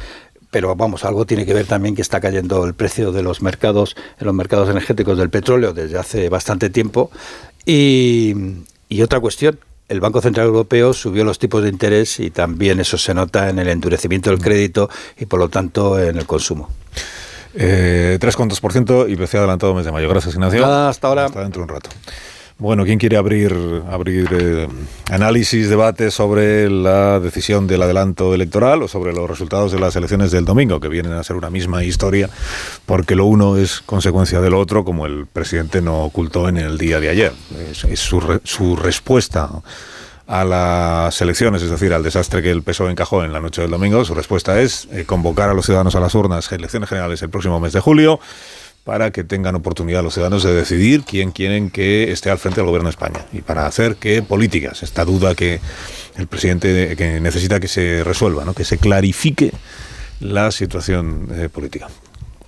Speaker 7: pero vamos, algo tiene que ver también que está cayendo el precio de los mercados, en los mercados energéticos del petróleo desde hace bastante tiempo. Y, y otra cuestión, el Banco Central Europeo subió los tipos de interés y también eso se nota en el endurecimiento del crédito y por lo tanto en el consumo.
Speaker 1: Eh, 3,2% IPC adelantado mes de mayo. Gracias, Ignacio.
Speaker 7: hasta ahora.
Speaker 1: Hasta dentro de un rato. Bueno, ¿quién quiere abrir, abrir eh, análisis, debate sobre la decisión del adelanto electoral o sobre los resultados de las elecciones del domingo, que vienen a ser una misma historia, porque lo uno es consecuencia de lo otro, como el presidente no ocultó en el día de ayer. Es, su, su respuesta a las elecciones, es decir, al desastre que el PSOE encajó en la noche del domingo, su respuesta es eh, convocar a los ciudadanos a las urnas, elecciones generales el próximo mes de julio, para que tengan oportunidad los ciudadanos de decidir quién quieren que esté al frente del gobierno de España y para hacer qué políticas, esta duda que el presidente que necesita que se resuelva, ¿no? que se clarifique la situación eh, política.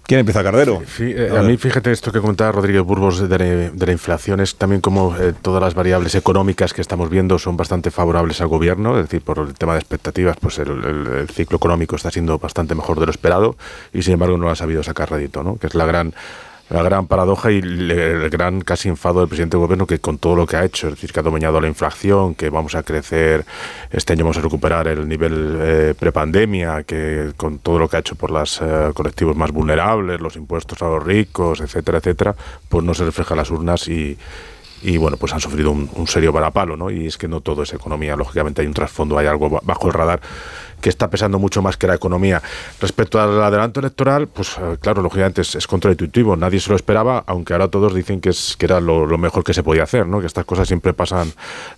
Speaker 1: ¿Quién empieza, Cardero?
Speaker 12: Eh, a, mí, fíjate esto que comentaba Rodríguez Burgos de, la, inflación, es también como eh, todas las variables económicas que estamos viendo son bastante favorables al gobierno, es decir, por el tema de expectativas, pues el, ciclo económico está siendo bastante mejor de lo esperado y sin embargo no ha sabido sacar rédito, ¿no? que es la gran la gran paradoja y el gran casi enfado del presidente del gobierno que con todo lo que ha hecho, es decir, que ha dominado la inflación, que vamos a crecer, este año vamos a recuperar el nivel eh, prepandemia, que con todo lo que ha hecho por los eh, colectivos más vulnerables, los impuestos a los ricos, etcétera, etcétera, pues no se refleja en las urnas y, y bueno, pues han sufrido un, serio varapalo, ¿no? Y es que no todo es economía, lógicamente hay un trasfondo, hay algo bajo el radar que está pesando mucho más que la economía. Respecto al adelanto electoral, pues eh, claro, lógicamente es, contraintuitivo, nadie se lo esperaba, aunque ahora todos dicen que, es, que era lo, mejor que se podía hacer, ¿no? que estas cosas siempre pasan,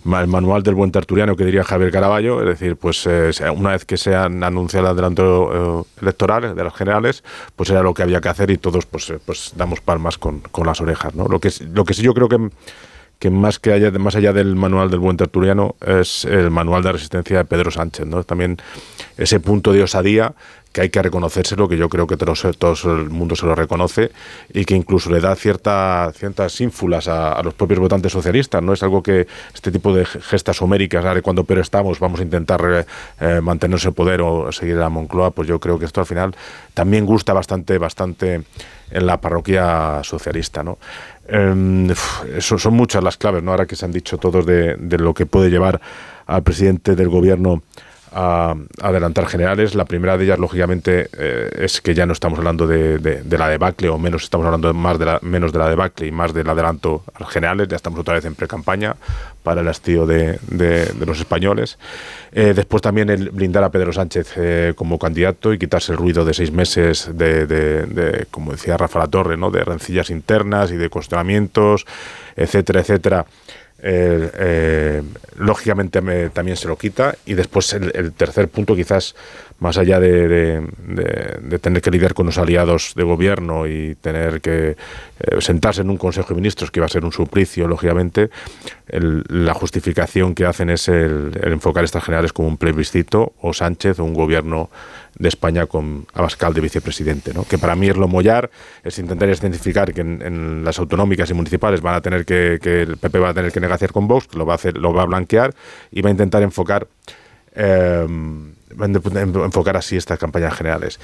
Speaker 12: el manual del buen tertuliano que diría Javier Caraballo, es decir, pues eh, una vez que se han anunciado el adelanto eh, electoral de las generales, pues era lo que había que hacer y todos pues, pues damos palmas con, con las orejas. ¿no? Lo, que, lo que sí yo creo que que más que haya, más allá del manual del buen tertuliano es el manual de resistencia de Pedro Sánchez, ¿no? También ese punto de osadía que hay que reconocérselo, que yo creo que todo, el mundo se lo reconoce y que incluso le da cierta, ciertas ínfulas a, los propios votantes socialistas. No es algo que este tipo de gestas homéricas, de cuando pero estamos, vamos a intentar eh, eh, mantenerse el poder o seguir a Moncloa, pues yo creo que esto al final también gusta bastante, bastante en la parroquia socialista. ¿no? Em, son muchas las claves, ¿no? ahora que se han dicho todos de, de lo que puede llevar al presidente del gobierno a, adelantar generales. La primera de ellas, lógicamente, eh, es que ya no estamos hablando de, de, la debacle, o menos estamos hablando más de la, menos de la debacle y más del adelanto a generales. Ya estamos otra vez en pre-campaña para el hastío de, los españoles. Eh, después también el blindar a Pedro Sánchez eh, como candidato y quitarse el ruido de seis meses de, como decía Rafa La Torre, ¿no? de rencillas internas y de cuestionamientos, etcétera, etcétera eh, lógicamente también se lo quita. Y después el, tercer punto, quizás más allá de, tener que lidiar con los aliados de gobierno y tener que eh, sentarse en un Consejo de Ministros, que va a ser un suplicio, lógicamente, la justificación que hacen es el, enfocar estas generales como un plebiscito o Sánchez o un gobierno de España con Abascal de vicepresidente, ¿no? que para mí es lo mollar, es intentar identificar que en, las autonómicas y municipales van a tener que, que, el PP va a tener que negociar con Vox, lo va a hacer, lo va a blanquear y va a intentar enfocar eh, enfocar así estas campañas generales.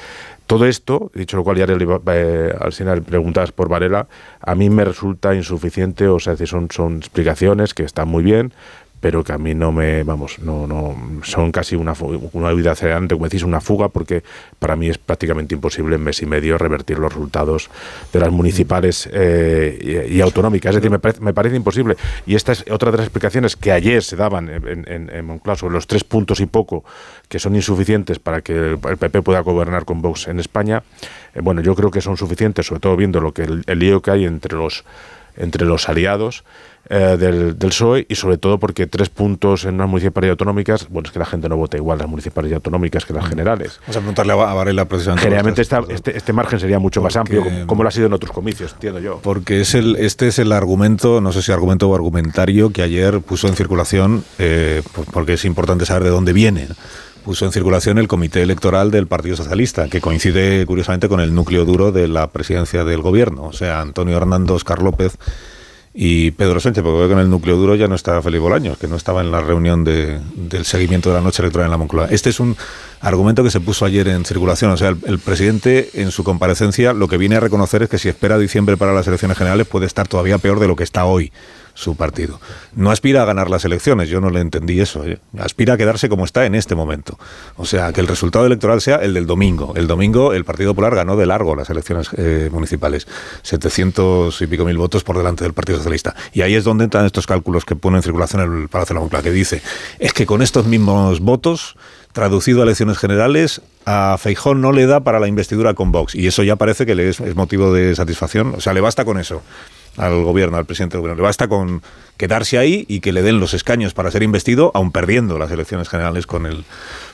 Speaker 12: Todo esto, dicho lo cual, ya eh, al final preguntas por Varela, a mí me resulta insuficiente, o sea, son, son explicaciones que están muy bien, pero que a mí no me, vamos, no, no, son casi una, una vida acelerante, como decís, una fuga, porque para mí es prácticamente imposible en mes y medio revertir los resultados de las municipales eh, y, autonómicas. Es decir, me parece, me parece, imposible. Y esta es otra de las explicaciones que ayer se daban en, en, en Moncloa sobre los tres puntos y poco que son insuficientes para que el PP pueda gobernar con Vox en España. Eh, bueno, yo creo que son suficientes, sobre todo viendo lo que el lío que hay entre los entre los aliados eh, del, del, PSOE y sobre todo porque tres puntos en unas municipalidades autonómicas, bueno, es que la gente no vota igual las municipalidades autonómicas que las mm. generales.
Speaker 1: Vamos a preguntarle a Varela precisamente.
Speaker 12: Generalmente este, este, margen sería mucho más amplio, como, lo ha sido en otros comicios, entiendo yo.
Speaker 1: Porque es el, este es el argumento, no sé si argumento o argumentario, que ayer puso en circulación, eh, porque es importante saber de dónde viene puso en circulación el comité electoral del Partido Socialista, que coincide curiosamente con el núcleo duro de la presidencia del gobierno, o sea, Antonio Hernando Oscar López y Pedro Sánchez, porque veo que en el núcleo duro ya no está Felipe Bolaños, que no estaba en la reunión de, del seguimiento de la noche electoral en la Moncloa. Este es un argumento que se puso ayer en circulación. O sea, el, el, presidente en su comparecencia lo que viene a reconocer es que si espera diciembre para las elecciones generales puede estar todavía peor de lo que está hoy su partido. No aspira a ganar las elecciones, yo no le entendí eso. ¿eh? Aspira a quedarse como está en este momento. O sea, que el resultado electoral sea el del domingo. El domingo el Partido Popular ganó de largo las elecciones eh, municipales. 700 y pico mil votos por delante del Partido Socialista. Y ahí es donde entran estos cálculos que pone en circulación el Palacio de la Moncloa, que dice, es que con estos mismos votos traducido a elecciones generales, a Feijón no le da para la investidura con Vox. Y eso ya parece que le es motivo de satisfacción. O sea, le basta con eso al gobierno, al presidente del gobierno. Le basta con quedarse ahí y que le den los escaños para ser investido, aun perdiendo las elecciones generales con el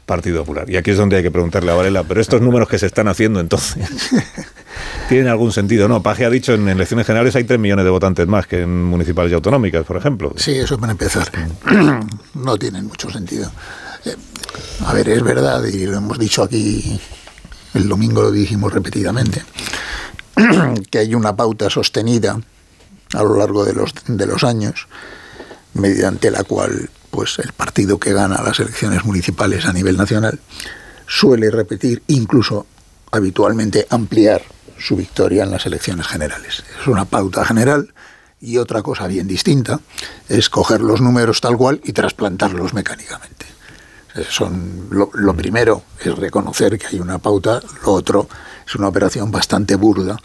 Speaker 1: Partido Popular. Y aquí es donde hay que preguntarle a Varela, pero estos números que se están haciendo entonces, *laughs* ¿tienen algún sentido? No, Paje ha dicho en elecciones generales hay 3 millones de votantes más que en municipales y autonómicas, por ejemplo.
Speaker 8: Sí, eso para empezar. *clears throat* no tienen mucho sentido. Eh, a ver, es verdad, y lo hemos dicho aquí, el domingo lo dijimos repetidamente, *clears throat* que hay una pauta sostenida a lo largo de los, de los años, mediante la cual pues el partido que gana las elecciones municipales a nivel nacional suele repetir, incluso habitualmente ampliar su victoria en las elecciones generales. Es una pauta general y otra cosa bien distinta es coger los números tal cual y trasplantarlos mecánicamente. Son, lo, lo primero es reconocer que hay una pauta, lo otro es una operación bastante burda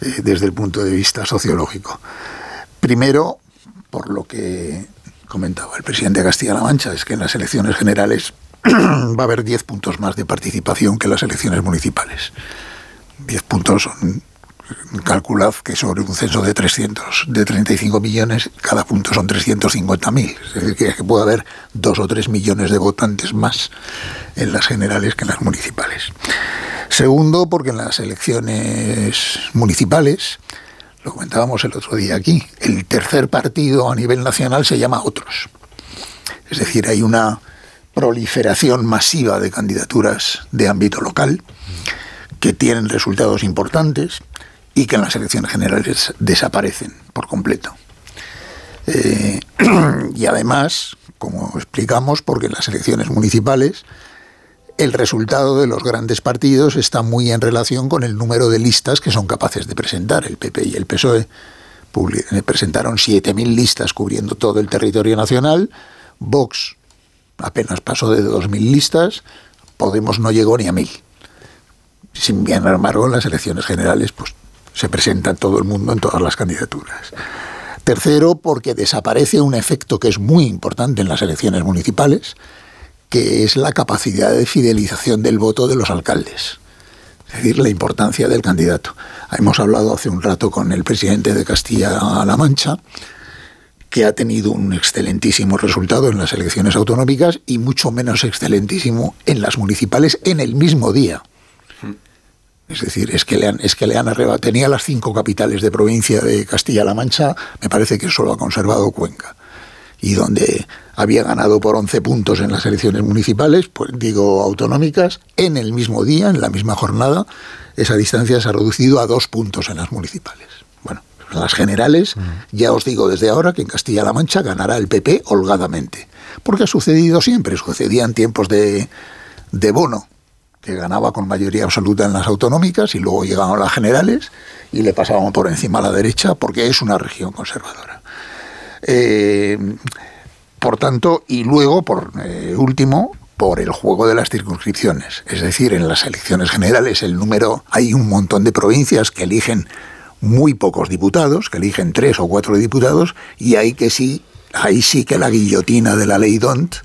Speaker 8: eh, desde el punto de vista sociológico. Primero, por lo que comentaba el presidente de Castilla-La Mancha, es que en las elecciones generales *clears throat* va a haber 10 puntos más de participación que en las elecciones municipales. 10 puntos son, calculad que sobre un censo de 300, de 35 millones, cada punto son 350.000. Es decir, que, que puede haber 2 o 3 millones de votantes más en las generales que en las municipales. Segundo, porque en las elecciones municipales, lo comentábamos el otro día aquí, el tercer partido a nivel nacional se llama Otros. Es decir, hay una proliferación masiva de candidaturas de ámbito local que tienen resultados importantes y que en las elecciones generales desaparecen por completo. Eh, *clears throat* y además, como explicamos, porque en las elecciones municipales el resultado de los grandes partidos está muy en relación con el número de listas que son capaces de presentar. El PP y el PSOE eh, presentaron 7.000 listas cubriendo todo el territorio nacional. Vox apenas pasó de 2.000 listas. Podemos no llegó ni a 1.000. Sin bien embargo, en las elecciones generales pues, se presenta todo el mundo en todas las candidaturas. Tercero, porque desaparece un efecto que es muy importante en las elecciones municipales, que es la capacidad de fidelización del voto de los alcaldes. Es decir, la importancia del candidato. Hemos hablado hace un rato con el presidente de Castilla-La Mancha, que ha tenido un excelentísimo resultado en las elecciones autonómicas y mucho menos excelentísimo en las municipales en el mismo día. Es decir, es que le han, es que le han arrebatado. Tenía las cinco capitales de provincia de Castilla-La Mancha, me parece que solo ha conservado Cuenca. Y donde había ganado por 11 puntos en las elecciones municipales, pues digo autonómicas, en el mismo día, en la misma jornada, esa distancia se ha reducido a dos puntos en las municipales. Bueno, en las generales, ya os digo desde ahora que en Castilla-La Mancha ganará el PP holgadamente, porque ha sucedido siempre, sucedía en tiempos de, de Bono, que ganaba con mayoría absoluta en las autonómicas y luego llegaban las generales y le pasaban por encima a la derecha porque es una región conservadora. Eh, por tanto, y luego, por eh, último, por el juego de las circunscripciones. Es decir, en las elecciones generales el número, hay un montón de provincias que eligen muy pocos diputados, que eligen tres o cuatro diputados, y hay que sí, ahí sí que la guillotina de la ley DONT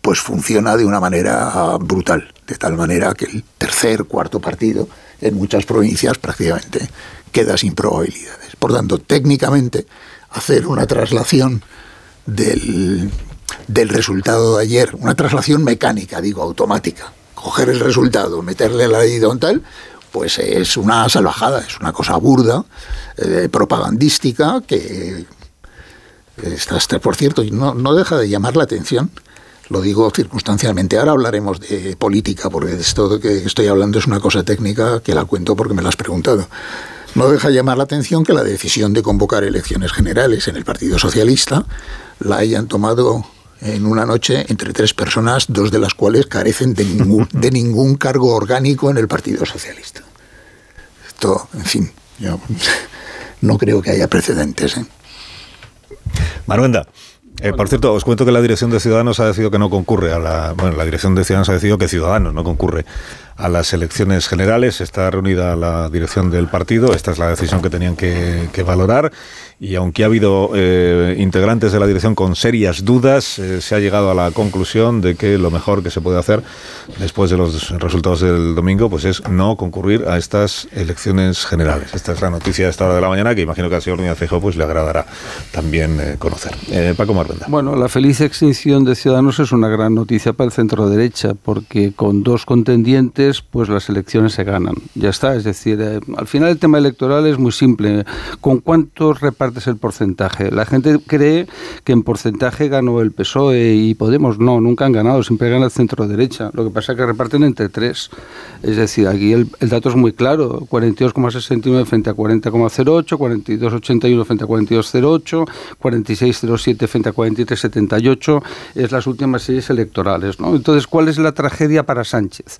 Speaker 8: pues funciona de una manera brutal, de tal manera que el tercer, cuarto partido en muchas provincias prácticamente queda sin probabilidades. Por tanto, técnicamente, hacer una traslación del, del resultado de ayer, una traslación mecánica, digo, automática, coger el resultado, meterle la ley tal, pues es una salvajada, es una cosa burda, eh, propagandística, que está, por cierto, no, no deja de llamar la atención. Lo digo circunstancialmente. Ahora hablaremos de política, porque esto que estoy hablando es una cosa técnica que la cuento porque me la has preguntado. No deja de llamar la atención que la decisión de convocar elecciones generales en el Partido Socialista la hayan tomado en una noche entre tres personas, dos de las cuales carecen de ningún, de ningún cargo orgánico en el Partido Socialista. Esto, en fin, yo no creo que haya precedentes. ¿eh?
Speaker 1: Maruenda. Eh, por cierto, os cuento que la dirección de Ciudadanos ha decidido que no concurre a la. Bueno, la dirección de Ciudadanos ha decidido que Ciudadanos no concurre a las elecciones generales. Está reunida la dirección del partido. Esta es la decisión que tenían que, que valorar y aunque ha habido eh, integrantes de la dirección con serias dudas, eh, se ha llegado a la conclusión de que lo mejor que se puede hacer después de los resultados del domingo pues es no concurrir a estas elecciones generales. Esta es la noticia de esta hora de la mañana que imagino que al señor Núñez Feijóo pues le agradará también eh, conocer. Paco Marvenda.
Speaker 13: Bueno, la feliz extinción de Ciudadanos es una gran noticia para el centro derecha porque con dos contendientes pues las elecciones se ganan. Ya está, es decir, eh, al final el tema electoral es muy simple. ¿Con cuántos repartes el porcentaje? La gente cree que en porcentaje ganó el PSOE y Podemos. No, nunca han ganado, siempre gana el centro derecha. Lo que pasa es que reparten entre tres. Es decir, aquí el, dato es muy claro, 42,69 frente a 40,08, 42,81 frente a 42,08, 46,07 frente a 43,78, es las últimas series electorales. ¿no? Entonces, ¿cuál es la tragedia para Sánchez?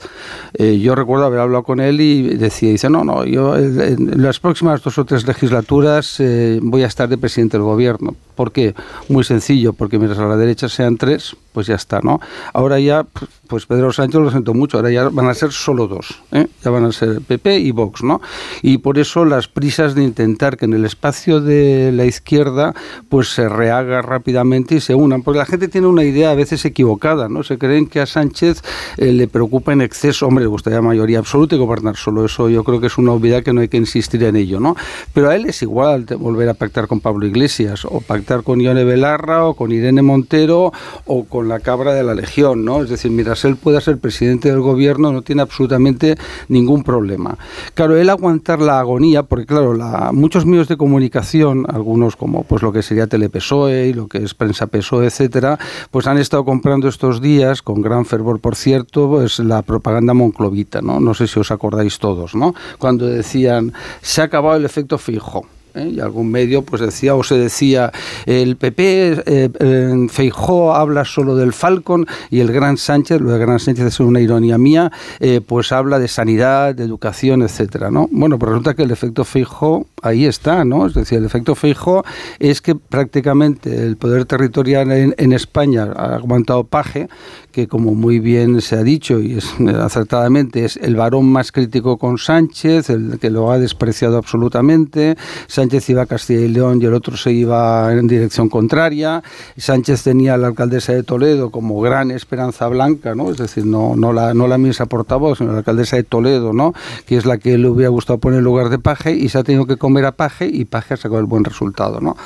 Speaker 13: Eh, yo recuerdo haber hablado con él y decía, dice, no, no, yo en las próximas dos o tres legislaturas eh, voy a estar de presidente del gobierno. ¿Por qué? Muy sencillo, porque mientras a la derecha sean tres, pues ya está, ¿no? Ahora ya, pues Pedro Sánchez lo siento mucho, ahora ya van a ser solo dos, ¿eh? ya van a ser PP y Vox, ¿no? Y por eso las prisas de intentar que en el espacio de la izquierda pues se rehaga rápidamente y se unan, porque la gente tiene una idea a veces equivocada, ¿no? Se creen que a Sánchez le preocupa en exceso, hombre, gustaría mayoría absoluta y gobernar solo, eso yo creo que es una obviedad que no hay que insistir en ello, ¿no? Pero a él es igual volver a pactar con Pablo Iglesias o pactar con Ione Belarra o con Irene Montero o con la cabra de la Legión, ¿no? Es decir, mientras él pueda ser presidente del gobierno no tiene absolutamente ningún problema. Claro, él aguantar la agonía, porque claro, la, muchos medios de comunicación, algunos como pues lo que sería Telepesoe y lo que es Prensa PSOE, etcétera, pues han estado comprando estos días, con gran fervor por cierto, pues la propaganda monclovita, ¿no? No sé si os acordáis todos, ¿no? Cuando decían, se ha acabado el efecto fijo. ¿Eh? y algún medio pues decía o se decía el PP eh, Feijó habla solo del Falcon y el Gran Sánchez lo de Gran Sánchez es una ironía mía eh, pues habla de sanidad de educación etcétera no bueno pues resulta que el efecto Feijó ahí está no es decir el efecto Feijó es que prácticamente el poder territorial en, en España ha aguantado paje que como muy bien se ha dicho y es acertadamente es el varón más crítico con Sánchez el que lo ha despreciado absolutamente Sánchez iba a Castilla y León y el otro se iba en dirección contraria. Sánchez tenía a la alcaldesa de Toledo como gran esperanza blanca, ¿no? Es decir, no, no, la, no la misma portavoz, sino la alcaldesa de Toledo, ¿no? Que es la que le hubiera gustado poner en lugar de Paje y se ha tenido que comer a Paje y Paje ha sacado el buen resultado, ¿no?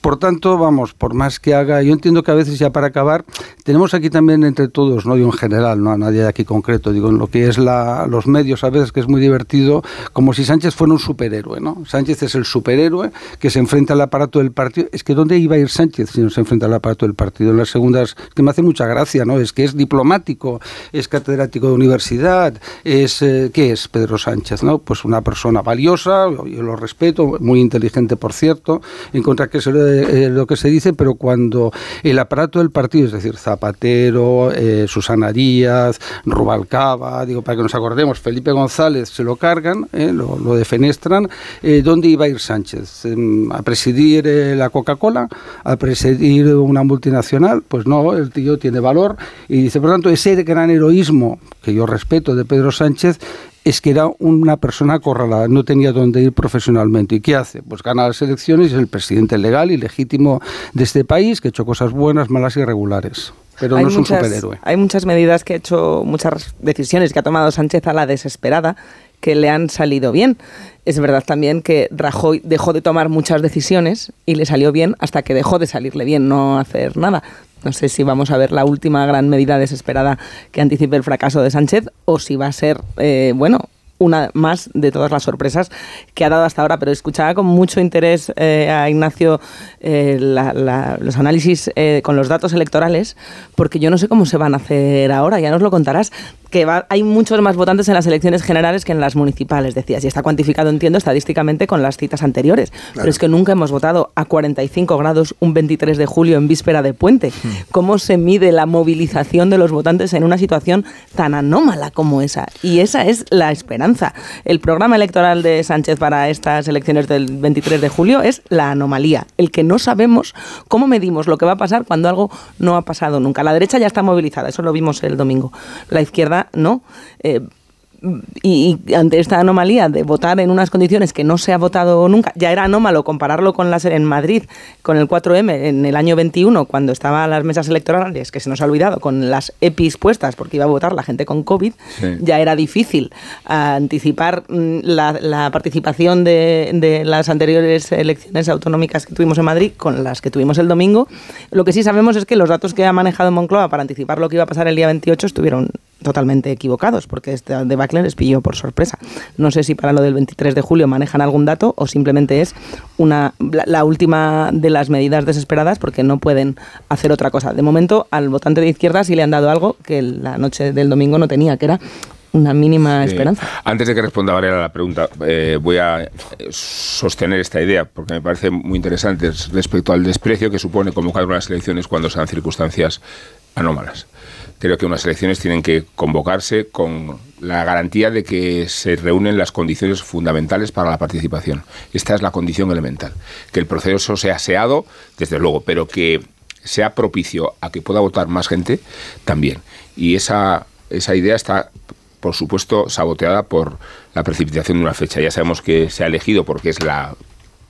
Speaker 13: Por tanto, vamos, por más que haga, yo entiendo que a veces ya para acabar, tenemos aquí también entre todos, no digo en general, no a nadie de aquí concreto, digo en lo que es los medios a veces que es muy divertido, como si Sánchez fuera un superhéroe, ¿no? Sánchez es el superhéroe que se enfrenta al aparato del partido. Es que ¿dónde iba a ir Sánchez si no se enfrenta al aparato del partido? En las segundas, que me hace mucha gracia, ¿no? Es que es diplomático, es catedrático de universidad, es, eh, ¿qué es Pedro Sánchez, no? Pues una persona valiosa, yo lo respeto, muy inteligente, por cierto, en contra que es eh, lo que se dice, pero cuando el aparato del partido, es decir, Zapatero, eh, Susana Díaz, Rubalcaba, digo, para que nos acordemos, Felipe González, se lo cargan, lo, lo defenestran, ¿dónde iba a ir Sánchez? Em, a presidir eh, la Coca-Cola, a presidir una multinacional, pues no, el tío tiene valor y dice, por tanto, ese gran heroísmo que yo respeto de Pedro Sánchez es que era una persona acorralada, no tenía dónde ir profesionalmente. ¿Y qué hace? Pues gana las elecciones, es el presidente legal y legítimo de este país, que ha hecho cosas buenas, malas y irregulares. Pero no es un superhéroe.
Speaker 10: Hay muchas medidas que ha hecho, muchas decisiones que ha tomado Sánchez a la desesperada, que le han salido bien. Es verdad también que Rajoy dejó de tomar muchas decisiones y le salió bien hasta que dejó de salirle bien no hacer nada. No sé si vamos a ver la última gran medida desesperada que anticipe el fracaso de Sánchez o si va a ser, eh, bueno, una más de todas las sorpresas que ha dado hasta ahora, pero escuchaba con mucho interés eh, a Ignacio eh, los análisis eh, con los datos electorales, porque yo no sé cómo se van a hacer ahora, ya nos lo contarás, que hay muchos más votantes en las elecciones generales que en las municipales, decías, y está cuantificado, entiendo, estadísticamente con las citas anteriores, pero es que nunca hemos votado a 45 grados un 23 de julio en víspera de puente. Hmm. ¿Cómo se mide la movilización de los votantes en una situación tan anómala como esa? Y esa es la esperanza el programa electoral de Sánchez para estas elecciones del 23 de julio es la anomalía, el que no sabemos cómo medimos lo que va a pasar cuando algo no ha pasado nunca. La derecha ya está movilizada, eso lo vimos el domingo. La izquierda no. Eh, y, ante esta anomalía de votar en unas condiciones que no se ha votado nunca, ya era anómalo compararlo con las en Madrid, con el 4M en el año 21, cuando estaban las mesas electorales, que se nos ha olvidado, con las EPIs puestas porque iba a votar la gente con COVID, ya era difícil anticipar mm, la, participación de, de, las anteriores elecciones autonómicas que tuvimos en Madrid con las que tuvimos el domingo. Lo que sí sabemos es que los datos que ha manejado Moncloa para anticipar lo que iba a pasar el día 28 estuvieron totalmente equivocados, porque este debacle les pilló por sorpresa. No sé si para lo del 23 de julio manejan algún dato o simplemente es una, la, última de las medidas desesperadas porque no pueden hacer otra cosa. De momento, al votante de izquierda sí le han dado algo que la noche del domingo no tenía, que era una mínima esperanza.
Speaker 9: Antes de que responda Varela a la pregunta, eh, voy a eh, sostener esta idea porque me parece muy interesante respecto al desprecio que supone convocar unas elecciones cuando sean circunstancias anómalas. Creo que unas elecciones tienen que convocarse con la garantía de que se reúnen las condiciones fundamentales para la participación. Esta es la condición elemental. Que el proceso sea aseado, desde luego, pero que sea propicio a que pueda votar más gente, también. Y esa, esa idea está por supuesto, saboteada por la precipitación de una fecha. Ya sabemos que se ha elegido porque es la,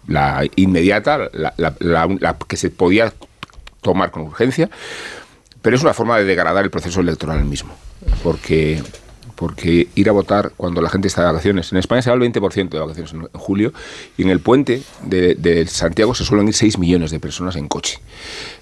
Speaker 9: la inmediata, la, que se podía tomar con urgencia, pero es una forma de degradar el proceso electoral mismo, porque porque ir a votar cuando la gente está de vacaciones. En España se va el 20% de vacaciones en julio y en el puente de, Santiago se suelen ir 6 millones de personas en coche.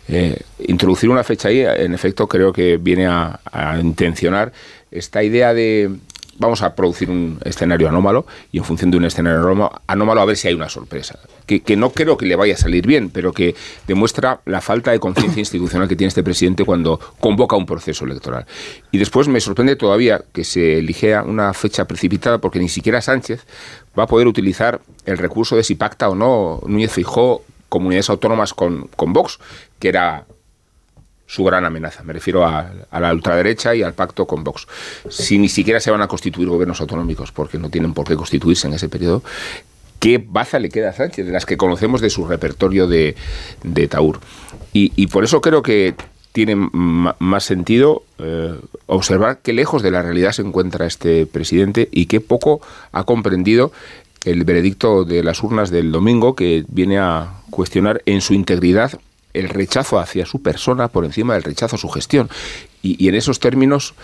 Speaker 9: Eh, introducir una fecha ahí, en efecto, creo que viene a intencionar esta idea de vamos a producir un escenario anómalo y en función de un escenario anómalo a ver si hay una sorpresa. Que, no creo que le vaya a salir bien, pero que demuestra la falta de conciencia *coughs* institucional que tiene este presidente cuando convoca un proceso electoral. Y después me sorprende todavía que se eligiera una fecha precipitada porque ni siquiera Sánchez va a poder utilizar el recurso de si pacta o no Núñez Fijó comunidades autónomas con, con Vox, que era su gran amenaza. Me refiero a, la ultraderecha y al pacto con Vox. Si ni siquiera se van a constituir gobiernos autonómicos, porque no tienen por qué constituirse en ese periodo, ¿qué baza le queda a Sánchez? De las que conocemos de su repertorio de, de Taur. Y, por eso creo que tiene más sentido eh, observar qué lejos de la realidad se encuentra este presidente y qué poco ha comprendido el veredicto de las urnas del domingo que viene a cuestionar en su integridad el rechazo hacia su persona por encima del rechazo a su gestión. Y, en esos términos,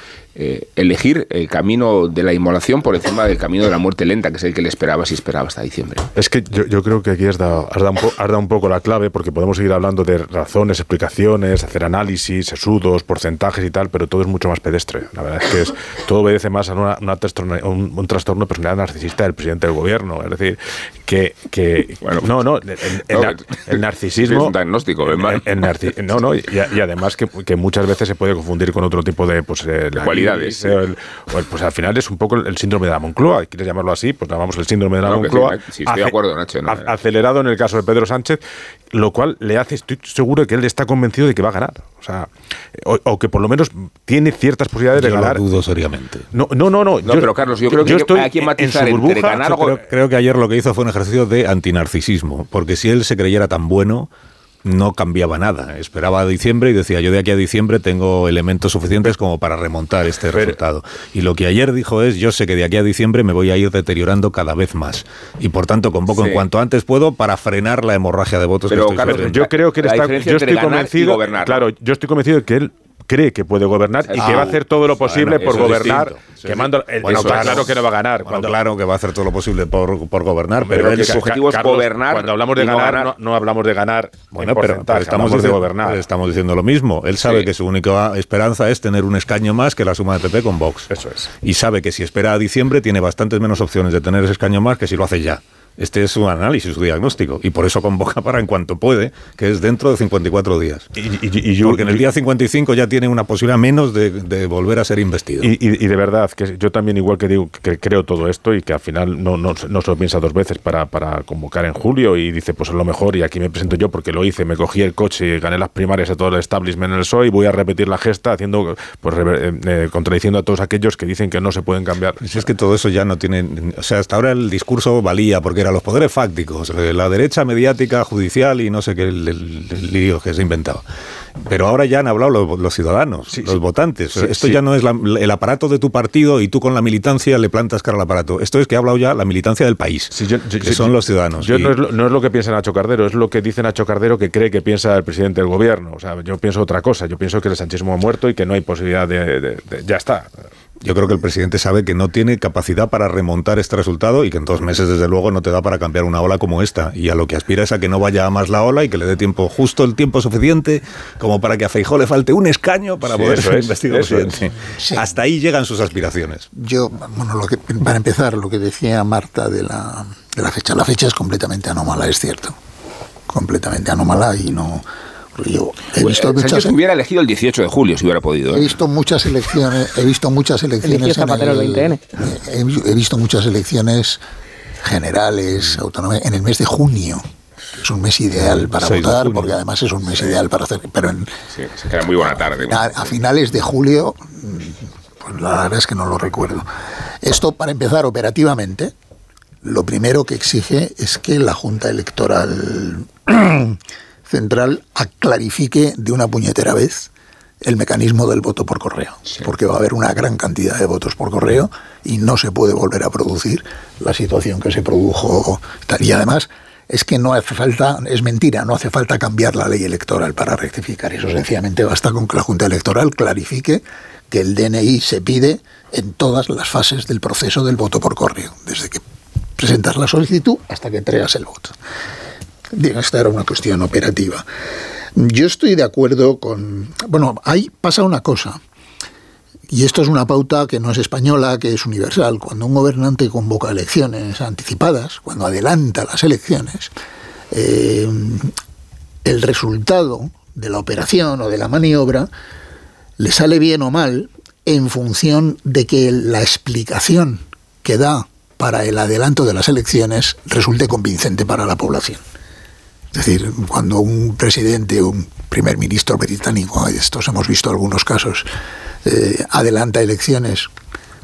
Speaker 9: eh, elegir el camino de la inmolación por encima del camino de la muerte lenta, que es el que le esperaba si esperaba hasta diciembre.
Speaker 12: Es que yo, creo que aquí has dado, un poco la clave, porque podemos seguir hablando de razones, explicaciones, hacer análisis, sesudos, porcentajes y tal, pero todo es mucho más pedestre. La verdad es que es, todo obedece más a una, un, trastorno de personalidad narcisista del presidente del gobierno. Es decir, que. que bueno, no, no, el, narcisismo.
Speaker 9: Es un diagnóstico,
Speaker 12: No, no, y, y además que, que muchas veces se puede confundir con otro tipo de pues, eh,
Speaker 9: cualidades.
Speaker 12: pues al final es un poco el síndrome de la Moncloa, quieres llamarlo así, pues llamamos el síndrome de la Moncloa.
Speaker 9: Sí, estoy de acuerdo, Nacho.
Speaker 12: acelerado en el caso de Pedro Sánchez, lo cual le hace, estoy seguro de que él está convencido de que va a ganar. O sea, o, que por lo menos tiene ciertas posibilidades de ganar.
Speaker 1: Lo dudo seriamente.
Speaker 12: No, no, no. no,
Speaker 9: yo, pero Carlos, yo creo que estoy hay que matizar en ganar
Speaker 1: creo, creo que ayer lo que hizo fue un ejercicio de antinarcisismo, porque si él se creyera tan bueno no cambiaba nada. Esperaba a diciembre y decía, yo de aquí a diciembre tengo elementos suficientes como para remontar este resultado. Y lo que ayer dijo es, yo sé que de aquí a diciembre me voy a ir deteriorando cada vez más. Y por tanto convoco en cuanto antes puedo para frenar la hemorragia de votos
Speaker 12: Pero, que estoy Yo creo que él está, yo estoy convencido, claro, yo estoy convencido de que él cree que puede gobernar y que va a hacer todo lo posible por gobernar. Quemando, claro, que no va a ganar.
Speaker 1: claro que va a hacer todo lo posible por, por gobernar, pero,
Speaker 9: el objetivo es gobernar.
Speaker 12: Cuando hablamos de ganar, No, hablamos de ganar.
Speaker 1: Bueno, pero, estamos, diciendo, de gobernar. estamos diciendo lo mismo. Él sabe que su única esperanza es tener un escaño más que la suma de PP con Vox.
Speaker 12: Eso es.
Speaker 1: Y sabe que si espera a diciembre tiene bastantes menos opciones de tener ese escaño más que si lo hace ya. Este es su análisis, su diagnóstico. Y por eso convoca para en cuanto puede, que es dentro de 54 días. Y, yo, Porque en el día 55 ya tiene una posibilidad menos de, volver a ser investido.
Speaker 12: Y, de verdad, que yo también igual que digo que creo todo esto y que al final no, no, no se lo piensa dos veces para, para convocar en julio y dice, pues es lo mejor y aquí me presento yo porque lo hice, me cogí el coche y gané las primarias a todo el establishment en el PSOE y voy a repetir la gesta haciendo, pues eh, eh, contradiciendo a todos aquellos que dicen que no se pueden cambiar.
Speaker 1: Si es que todo eso ya no tiene... O sea, hasta ahora el discurso valía porque era los poderes fácticos, eh, la derecha mediática, judicial y no sé qué el, lío que se ha inventado. Pero ahora ya han hablado los, ciudadanos, los votantes. Esto ya no es el aparato de tu partido y tú con la militancia le plantas cara al aparato. Esto es que ha hablado ya la militancia del país, que son los ciudadanos.
Speaker 12: no, es lo, no, es lo, que piensa Nacho Cardero, es lo que dice Nacho Cardero que cree que piensa el presidente del gobierno. O sea, yo pienso otra cosa. Yo pienso que el sanchismo ha muerto y que no hay posibilidad de ya está.
Speaker 1: Yo creo que el presidente sabe que no tiene capacidad para remontar este resultado y que en dos meses, desde luego, no te da para cambiar una ola como esta. Y a lo que aspira es a que no vaya a más la ola y que le dé tiempo, justo el tiempo suficiente, como para que a Feijó le falte un escaño para poder ser investigado presidente. Hasta ahí llegan sus aspiraciones.
Speaker 8: Yo, bueno, lo que, para empezar, lo que decía Marta de la, de la fecha. La fecha es completamente anómala, es cierto. Completamente anómala y no
Speaker 9: yo he visto muchas, hubiera elegido el 18 de julio si hubiera podido.
Speaker 8: He ¿eh? visto muchas elecciones, he visto muchas elecciones. he, visto muchas elecciones generales, autonómicas, en el mes de junio. Es un mes ideal para votar, porque además es un mes ideal para hacer. Pero en,
Speaker 9: se queda muy buena tarde.
Speaker 8: A, finales de julio, pues la verdad es que no lo recuerdo. Esto, para empezar operativamente, lo primero que exige es que la Junta Electoral *clears throat* Central clarifique de una puñetera vez el mecanismo del voto por correo, porque va a haber una gran cantidad de votos por correo y no se puede volver a producir la situación que se produjo. Y además es que no hace falta, es mentira, no hace falta cambiar la ley electoral para rectificar eso. Sencillamente basta con que la Junta Electoral clarifique que el DNI se pide en todas las fases del proceso del voto por correo, desde que presentas la solicitud hasta que entregas el voto. Esta era una cuestión operativa. Yo estoy de acuerdo con... Bueno, ahí pasa una cosa. Y esto es una pauta que no es española, que es universal. Cuando un gobernante convoca elecciones anticipadas, cuando adelanta las elecciones, eh, el resultado de la operación o de la maniobra le sale bien o mal en función de que la explicación que da para el adelanto de las elecciones resulte convincente para la población. Es decir, cuando un presidente un primer ministro británico, estos hemos visto algunos casos, eh, adelanta elecciones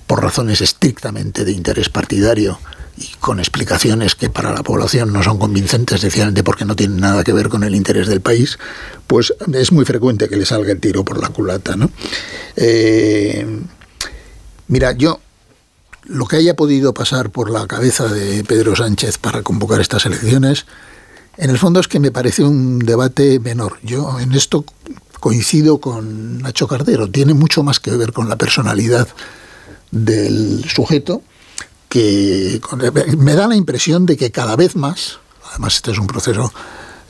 Speaker 8: por razones estrictamente de interés partidario y con explicaciones que para la población no son convincentes, sencillamente porque no tienen nada que ver con el interés del país, pues es muy frecuente que le salga el tiro por la culata. ¿no? Eh, mira, yo lo que haya podido pasar por la cabeza de Pedro Sánchez para convocar estas elecciones, en el fondo es que me parece un debate menor. Yo en esto coincido con Nacho Cardero. Tiene mucho más que ver con la personalidad del sujeto que me da la impresión de que cada vez más, además este es un proceso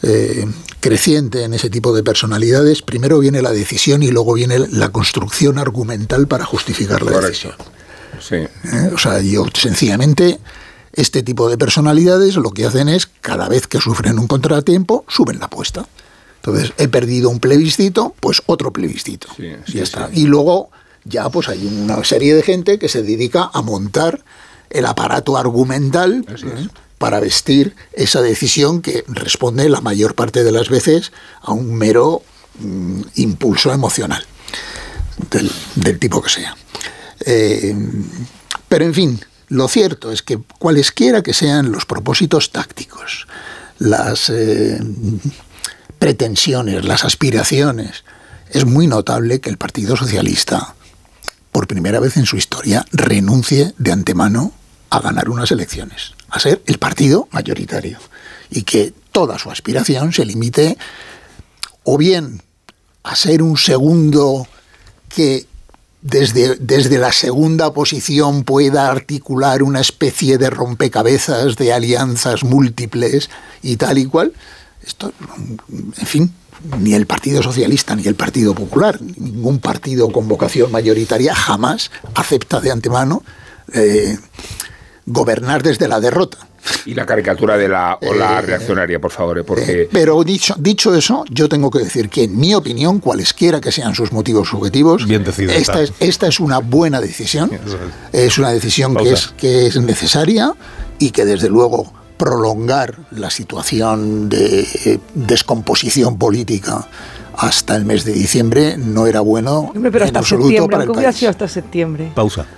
Speaker 8: eh, creciente en ese tipo de personalidades, primero viene la decisión y luego viene la construcción argumental para justificar la decisión.
Speaker 9: Sí. Eh,
Speaker 8: o sea, yo sencillamente este tipo de personalidades lo que hacen es, cada vez que sufren un contratiempo, suben la apuesta. Entonces, he perdido un plebiscito, pues otro plebiscito. y está. Y luego ya pues hay una serie de gente que se dedica a montar el aparato argumental ¿eh? para vestir esa decisión que responde la mayor parte de las veces a un mero mm, impulso emocional, del, tipo que sea. Eh, pero en fin, lo cierto es que cualesquiera que sean los propósitos tácticos, las eh, pretensiones, las aspiraciones, es muy notable que el Partido Socialista, por primera vez en su historia, renuncie de antemano a ganar unas elecciones, a ser el partido mayoritario, y que toda su aspiración se limite o bien a ser un segundo que desde, desde la segunda posición pueda articular una especie de rompecabezas de alianzas múltiples y tal y cual. Esto, en fin, ni el Partido Socialista ni el Partido Popular, ningún partido con vocación mayoritaria jamás acepta de antemano eh, gobernar desde la derrota.
Speaker 9: Y la caricatura de la ola eh, reaccionaria, por favor, eh, porque...
Speaker 8: Eh, pero dicho, dicho eso, yo tengo que decir que en mi opinión, cualesquiera que sean sus motivos subjetivos, esta, es, esta es una buena decisión, es. Una decisión que es, que es necesaria y que desde luego prolongar la situación de descomposición política hasta el mes de diciembre no era bueno
Speaker 10: pero en absoluto para el país. sido hasta septiembre.
Speaker 1: Pausa. *laughs*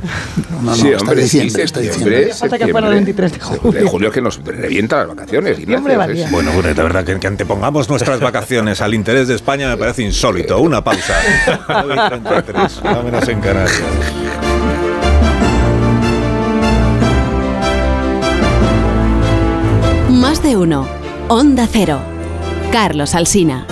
Speaker 8: No, no, sí, hasta hombre, diciembre, hasta diciembre.
Speaker 10: Falta que fuera el 23 de julio.
Speaker 9: De julio que nos revienta las vacaciones.
Speaker 10: Hombre,
Speaker 1: bueno, bueno, la verdad que, que, antepongamos nuestras vacaciones al interés de España me parece insólito. Una pausa. 33, menos en Canarias.
Speaker 2: Más de uno. Onda Cero. Carlos Alsina.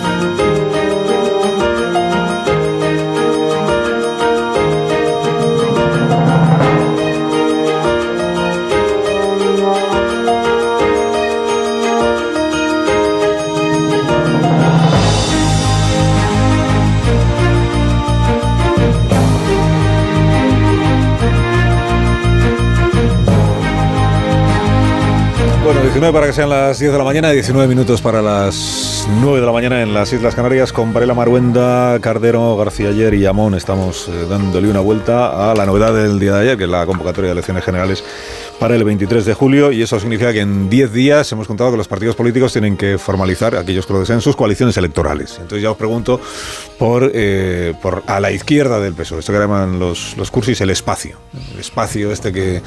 Speaker 1: Bueno, 19 para que sean las 10 de la mañana, 19 minutos para las 9 de la mañana en las Islas Canarias con Varela Maruenda, Cardero, García Ayer y Amón. Estamos eh, dándole una vuelta a la novedad del día de ayer, que es la convocatoria de elecciones generales para el 23 de julio y eso significa que en 10 días hemos contado que los partidos políticos tienen que formalizar, aquellos que lo deseen, sus coaliciones electorales. Entonces ya os pregunto por, eh, por a la izquierda del PSOE, esto que llaman los, los cursis el espacio, el espacio este que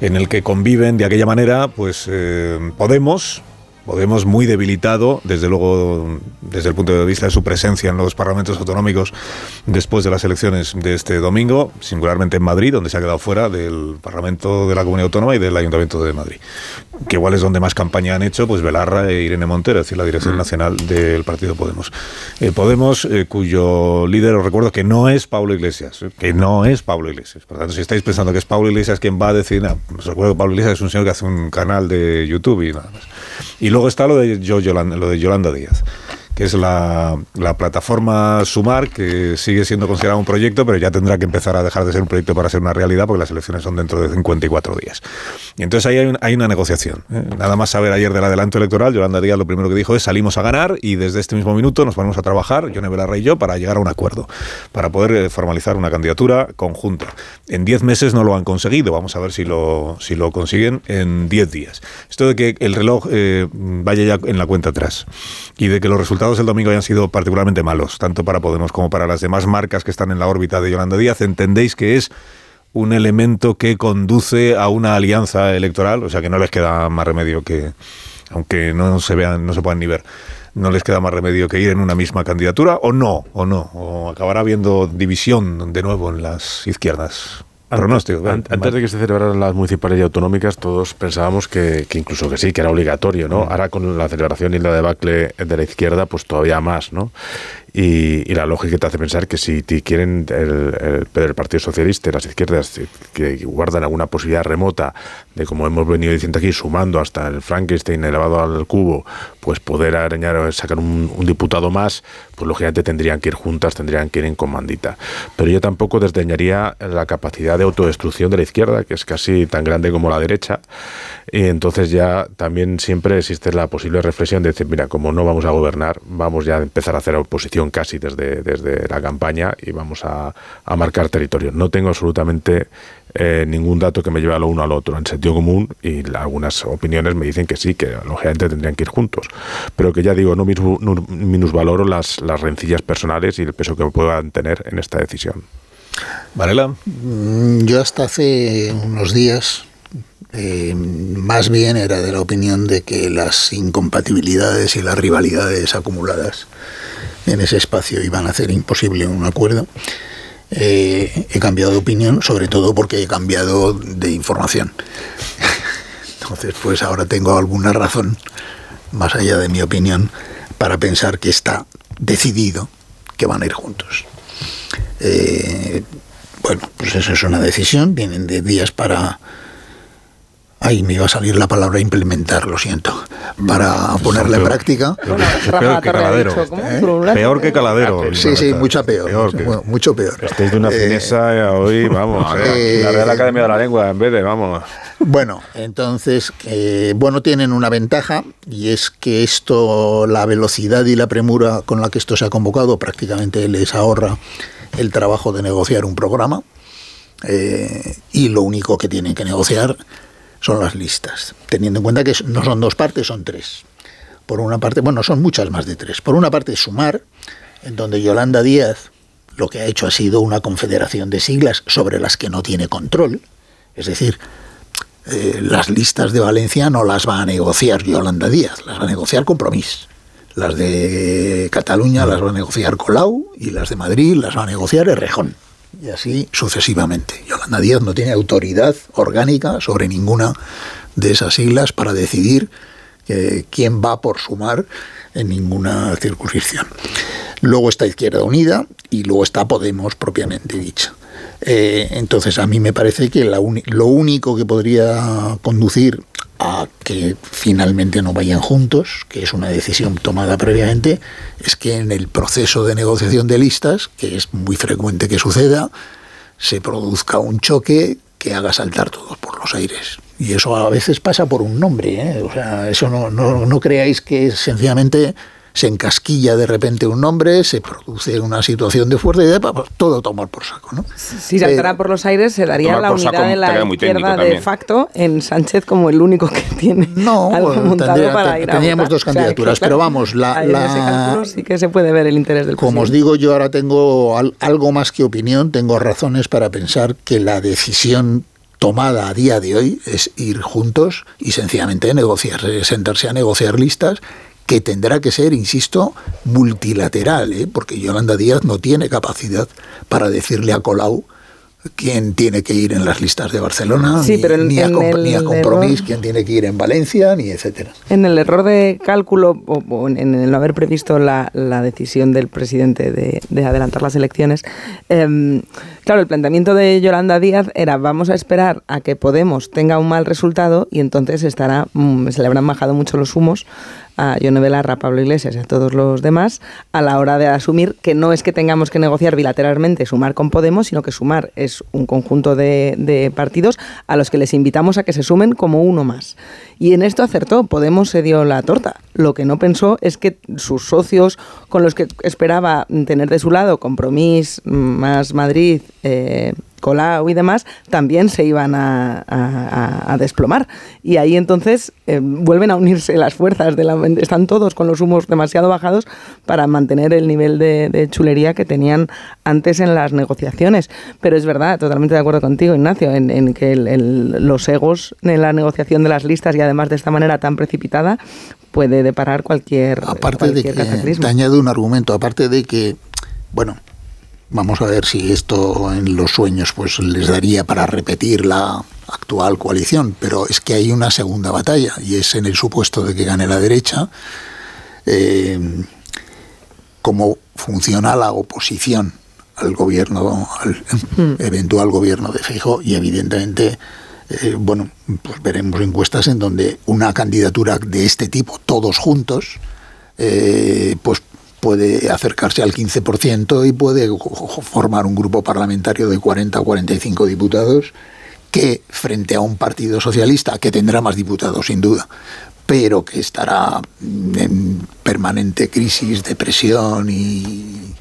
Speaker 1: en el que conviven de aquella manera, pues eh, Podemos, Podemos muy debilitado, desde luego desde el punto de vista de su presencia en los parlamentos autonómicos después de las elecciones de este domingo, singularmente en Madrid, donde se ha quedado fuera del Parlamento de la Comunidad Autónoma y del Ayuntamiento de Madrid. Que igual es donde más campaña han hecho, pues Belarra e Irene Montero, es decir, la dirección
Speaker 9: Mm.
Speaker 1: nacional del Partido Podemos. Eh, Podemos, eh, cuyo líder, os recuerdo que no es Pablo Iglesias, eh, que no es Pablo Iglesias. Por tanto, si estáis pensando que es Pablo Iglesias quien va a decir, no, os recuerdo que Pablo Iglesias es un señor que hace un canal de YouTube y nada más. Y luego está lo de, yo, lo de Yolanda Díaz que es la, la plataforma Sumar, que sigue siendo considerada un proyecto, pero ya tendrá que empezar a dejar de ser un proyecto para ser una realidad, porque las elecciones son dentro de 54 días. Y entonces ahí hay, hay una negociación. ¿eh? Nada más saber ayer del adelanto electoral, Yolanda Díaz lo primero que dijo es salimos a ganar y desde este mismo minuto nos ponemos a trabajar, Yone Belarra y yo, para llegar a un acuerdo, para poder eh, formalizar una candidatura conjunta. En 10 meses no lo han conseguido, vamos a ver si lo, si lo consiguen en 10 días. Esto de que el reloj eh, vaya ya en la cuenta atrás y de que los resultados del domingo hayan sido particularmente malos, tanto para Podemos como para las demás marcas que están en la órbita de Yolanda Díaz, entendéis que es un elemento que conduce a una alianza electoral, o sea que no les queda más remedio que, aunque no se vean, no se puedan ni ver, no les queda más remedio que ir en una misma candidatura, o no, o no, o acabará habiendo división de nuevo en las izquierdas.
Speaker 12: Antes de que se celebraran las municipales y autonómicas, todos pensábamos que, que incluso que sí, que era obligatorio, ¿no? Ahora con la celebración y la debacle de la izquierda, pues todavía más, ¿no? Y, y la lógica te hace pensar que si te quieren el, el- el Partido Socialista y las izquierdas que guardan alguna posibilidad remota de, como hemos venido diciendo aquí, sumando hasta el Frankenstein elevado al cubo, pues poder arañar, sacar un, un diputado más, pues lógicamente tendrían que ir juntas, tendrían que ir en comandita. Pero yo tampoco desdeñaría la capacidad de autodestrucción de la izquierda, que es casi tan grande como la derecha. Y entonces ya también siempre existe la posible reflexión de decir, mira, como no vamos a gobernar, vamos ya a empezar a hacer oposición casi desde, desde la campaña y vamos a, a marcar territorio. No tengo absolutamente eh, ningún dato que me lleve a lo uno al otro en sentido común y la- algunas opiniones me dicen que sí, que lógicamente tendrían que ir juntos. Pero que ya digo, no mismo- no minusvaloro las, las rencillas personales y el peso que puedan tener en esta decisión.
Speaker 1: Varela.
Speaker 8: Mm, Yo hasta hace unos días eh, más bien era de la opinión de que las incompatibilidades y las rivalidades acumuladas en ese espacio iban a hacer imposible un acuerdo. Eh, he cambiado de opinión, sobre todo porque he cambiado de información. *laughs* Entonces, pues ahora tengo alguna razón, más allá de mi opinión, para pensar que está decidido que van a ir juntos. Eh, bueno, pues eso es una decisión, tienen de días para... Ay, me iba a salir la palabra implementar, lo siento. Para ponerla en
Speaker 1: peor.
Speaker 8: práctica.
Speaker 1: Es peor que caladero.
Speaker 8: ¿Eh?
Speaker 1: Peor que caladero.
Speaker 8: Sí, sí, mucha peor. Bueno, mucho peor.
Speaker 12: Estáis de una
Speaker 8: Eh,
Speaker 12: fineza hoy, vamos. *laughs*
Speaker 8: eh,
Speaker 12: la Real Academia de la Lengua, en vez de, vamos.
Speaker 8: Bueno, entonces, eh, bueno, tienen una ventaja y es que esto, la velocidad y la premura con la que esto se ha convocado prácticamente les ahorra el trabajo de negociar un programa eh, y lo único que tienen que negociar son las listas, teniendo en cuenta que no son dos partes, son tres. Por una parte, bueno, son muchas más de tres. Por una parte, sumar, en donde Yolanda Díaz lo que ha hecho ha sido una confederación de siglas sobre las que no tiene control, es decir, eh, las listas de Valencia no las va a negociar Yolanda Díaz, las va a negociar Compromís. Las de Cataluña las va a negociar Colau y las de Madrid las va a negociar Errejón. Y así sucesivamente. Yolanda Díaz no tiene autoridad orgánica sobre ninguna de esas siglas para decidir eh, quién va por sumar en ninguna circunscripción. Luego está Izquierda Unida y luego está Podemos propiamente dicha. Eh, entonces a mí me parece que lo único que podría conducir a que finalmente no vayan juntos, que es una decisión tomada previamente, es que en el proceso de negociación de listas, que es muy frecuente que suceda, se produzca un choque que haga saltar todos por los aires. Y eso a veces pasa por un nombre, ¿eh? O sea, eso no, no, no creáis que es sencillamente se encasquilla de repente un nombre, se produce una situación de fuerza y de todo tomar por saco. ¿no?
Speaker 10: Si saltara por los aires, se daría la unidad de la izquierda de facto en Sánchez como el único que tiene *laughs*
Speaker 8: no,
Speaker 10: algo montado para ir
Speaker 8: Teníamos dos candidaturas, pero vamos, la,
Speaker 10: la sí que se puede ver el interés del
Speaker 8: Como os digo, yo ahora tengo algo más que opinión, tengo razones para pensar que la decisión tomada a día de hoy es ir juntos y sencillamente negociar, sentarse a negociar listas que tendrá que ser, insisto, multilateral, ¿eh? porque Yolanda Díaz no tiene capacidad para decirle a Colau quién tiene que ir en las listas de Barcelona, ni, a, Compromís quién tiene que ir en Valencia, ni etcétera.
Speaker 10: En el error de cálculo o, en el no haber previsto la, decisión del presidente de, adelantar las elecciones, em, claro, el planteamiento de Yolanda Díaz era vamos a esperar a que Podemos tenga un mal resultado y entonces estará, mm, se le habrán bajado mucho los humos a Yone Belarra, Pablo Iglesias y a todos los demás a la hora de asumir que no es que tengamos que negociar bilateralmente, sumar con Podemos, sino que sumar es un conjunto de, partidos a los que les invitamos a que se sumen como uno más. Y en esto acertó, Podemos se dio la torta. Lo que no pensó es que sus socios con los que esperaba tener de su lado Compromís, más Madrid, eh, Colau y demás, también se iban a, desplomar. Y ahí entonces eh, vuelven a unirse las fuerzas, de la, están todos con los humos demasiado bajados para mantener el nivel de, chulería que tenían antes en las negociaciones. Pero es verdad, totalmente de acuerdo contigo, Ignacio, en, que los egos en la negociación de las listas y además de esta manera tan precipitada puede deparar cualquier
Speaker 8: aparte
Speaker 10: de que
Speaker 8: te añado un argumento aparte de que bueno Vamos a ver si esto en los sueños pues les daría para repetir la actual coalición, pero es que hay una segunda batalla y es en el supuesto de que gane la derecha. Eh, cómo funciona la oposición al gobierno, al hmm. eventual gobierno de Fijo y evidentemente, eh, bueno, pues veremos encuestas en donde una candidatura de este tipo, todos juntos, eh, pues puede acercarse al 15% y puede formar un grupo parlamentario de 40 o 45 diputados que frente a un partido socialista que tendrá más diputados sin duda, pero que estará en permanente crisis, depresión y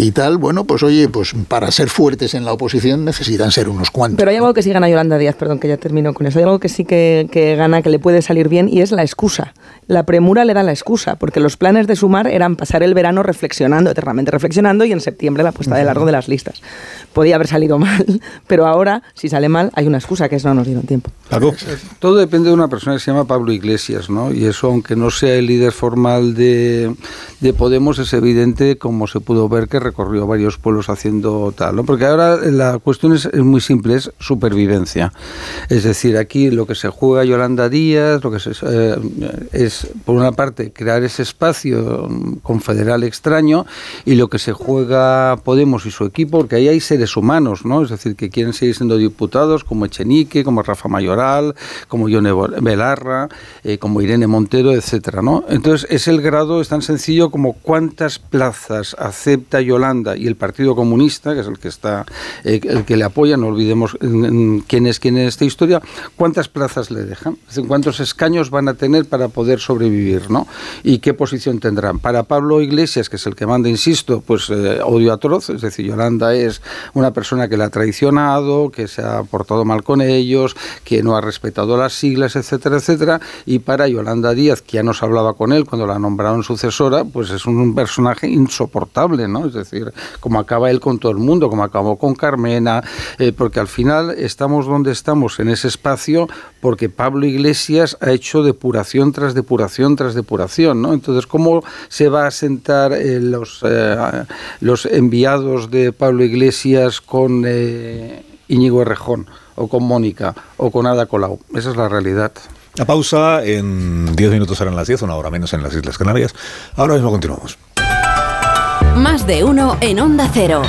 Speaker 8: y tal, bueno, pues oye, pues para ser fuertes en la oposición necesitan ser unos cuantos.
Speaker 10: Pero hay algo que sí gana Yolanda Díaz, perdón, que ya termino con eso. Hay algo que sí que, que, gana, que le puede salir bien, y es la excusa. La premura le da la excusa, porque los planes de sumar eran pasar el verano reflexionando, eternamente reflexionando, y en septiembre la puesta de largo de las listas. Podía haber salido mal, *laughs* pero ahora, si sale mal, hay una excusa, que es no nos dieron tiempo.
Speaker 13: Todo depende de una persona que se llama Pablo Iglesias, ¿no? Y eso, aunque no sea el líder formal de, de Podemos, es evidente, como se pudo ver, que recorrió varios pueblos haciendo tal, ¿no? Porque ahora la cuestión es, muy simple, es supervivencia. Es decir, aquí lo que se juega Yolanda Díaz, lo que se, eh, es, por una parte, crear ese espacio confederal extraño y lo que se juega Podemos y su equipo, porque ahí hay seres humanos, ¿no? Es decir, que quieren seguir siendo diputados como Echenique, como Rafa Mayoral, como Yone Belarra, eh, como Irene Montero, etcétera, ¿no? Entonces, es el grado, es tan sencillo como cuántas plazas acepta Yolanda y el Partido Comunista, que es el que está, eh, el que le apoya, no olvidemos quién es quién en esta historia, cuántas plazas le dejan, cuántos escaños van a tener para poder sobrevivir, ¿no? Y qué posición tendrán. Para Pablo Iglesias, que es el que manda, insisto, pues eh, odio atroz, es decir, Yolanda es una persona que le ha traicionado, que se ha portado mal con ellos, que no ha respetado las siglas, etcétera, etcétera. Y para Yolanda Díaz, que ya nos hablaba con él cuando la nombraron sucesora, pues es un personaje insoportable, ¿no? Es decir, decir, como acaba él con todo el mundo, como acabó con Carmena, eh, porque al final estamos donde estamos en ese espacio porque Pablo Iglesias ha hecho depuración tras depuración tras depuración, ¿no? Entonces, ¿cómo se va a sentar eh, los, eh, los enviados de Pablo Iglesias con Íñigo Errejón o con Mónica o con Ada Colau? Esa es la realidad.
Speaker 1: La pausa, en 10 minutos serán las 10, una hora menos en las Islas Canarias. Ahora mismo continuamos.
Speaker 2: Más de uno en Onda Cero.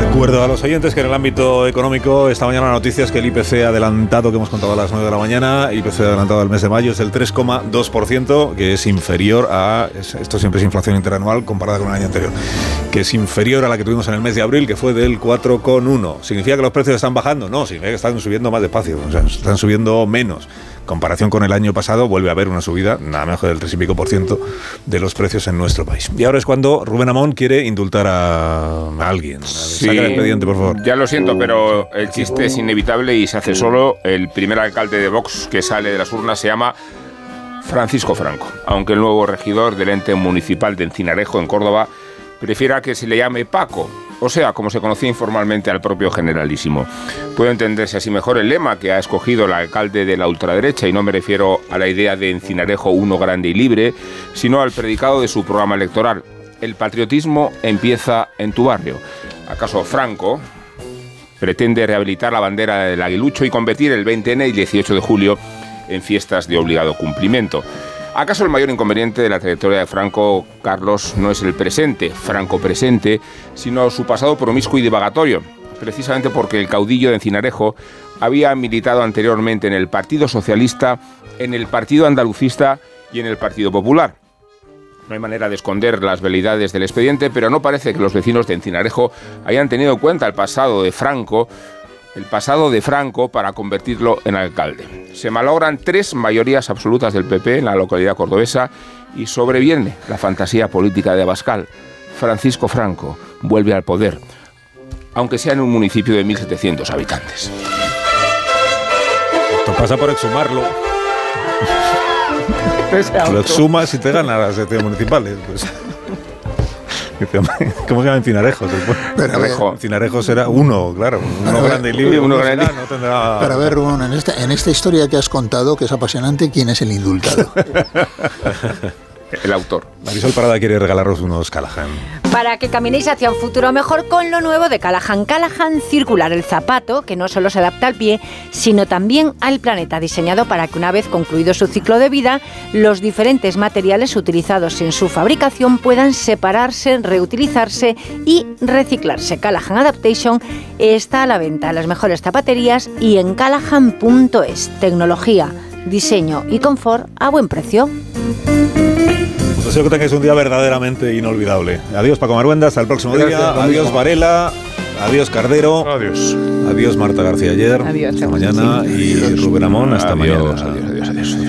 Speaker 1: Recuerdo a los oyentes que en el ámbito económico esta mañana la noticia es que el IPC adelantado que hemos contado a las 9 de la mañana, IPC adelantado al mes de mayo es el 3,2%, que es inferior a, esto siempre es inflación interanual comparada con el año anterior, que es inferior a la que tuvimos en el mes de abril, que fue del 4,1. ¿Significa que los precios están bajando? No, significa que están subiendo más despacio, o sea, están subiendo menos comparación con el año pasado, vuelve a haber una subida, nada mejor del 3 y pico por ciento de los precios en nuestro país. Y ahora es cuando Rubén Amón quiere indultar a, alguien.
Speaker 9: Sí, el expediente, por favor. Ya lo siento, pero el chiste es inevitable y se hace solo. El primer alcalde de Vox que sale de las urnas se llama Francisco Franco, aunque el nuevo regidor del ente municipal de Encinarejo, en Córdoba, prefiera que se le llame Paco o sea, como se conocía informalmente al propio generalísimo. Puede entenderse así mejor el lema que ha escogido el alcalde de la ultraderecha, y no me refiero a la idea de Encinarejo uno grande y libre, sino al predicado de su programa electoral. El patriotismo empieza en tu barrio. ¿Acaso Franco pretende rehabilitar la bandera del aguilucho y convertir el 20N y 18 de julio en fiestas de obligado cumplimiento? ¿Acaso el mayor inconveniente de la trayectoria de Franco, Carlos, no es el presente, Franco presente, sino su pasado promiscuo y divagatorio? Precisamente porque el caudillo de Encinarejo había militado anteriormente en el Partido Socialista, en el Partido Andalucista y en el Partido Popular. No hay manera de esconder las velidades del expediente, pero no parece que los vecinos de Encinarejo hayan tenido en cuenta el pasado de Franco el pasado de Franco para convertirlo en alcalde. Se malogran tres mayorías absolutas del PP en la localidad cordobesa y sobreviene la fantasía política de Abascal. Francisco Franco vuelve al poder, aunque sea en un municipio de 1.700 habitantes.
Speaker 1: Esto pasa por exhumarlo. Lo exhumas y te ganas las elecciones municipales. Pues. *laughs* ¿Cómo se llama Encinarejos? Encinarejos era uno, claro, uno grande y libre, uno grande.
Speaker 8: No tendrá... Para ver, en esta, en esta historia que has contado, que es apasionante, ¿quién es el indultado? *laughs*
Speaker 9: el autor.
Speaker 1: Marisol Parada quiere regalaros unos Callahan.
Speaker 6: Para que caminéis hacia un futuro mejor con lo nuevo de Callahan. Callahan Circular, el zapato que no solo se adapta al pie, sino también al planeta, diseñado para que una vez concluido su ciclo de vida, los diferentes materiales utilizados en su fabricación puedan separarse, reutilizarse y reciclarse. Callahan Adaptation está a la venta en las mejores zapaterías y en callahan.es. Tecnología, diseño y confort a buen precio.
Speaker 1: Deseo que tengáis un día verdaderamente inolvidable. Adiós Paco Maruenda, hasta el próximo día. Adiós Varela. Adiós Cardero.
Speaker 12: Adiós.
Speaker 1: Adiós Marta García ayer.
Speaker 10: Adiós.
Speaker 1: Hasta mañana. Y Rubén Amón, hasta mañana.
Speaker 9: adiós, adiós. adiós.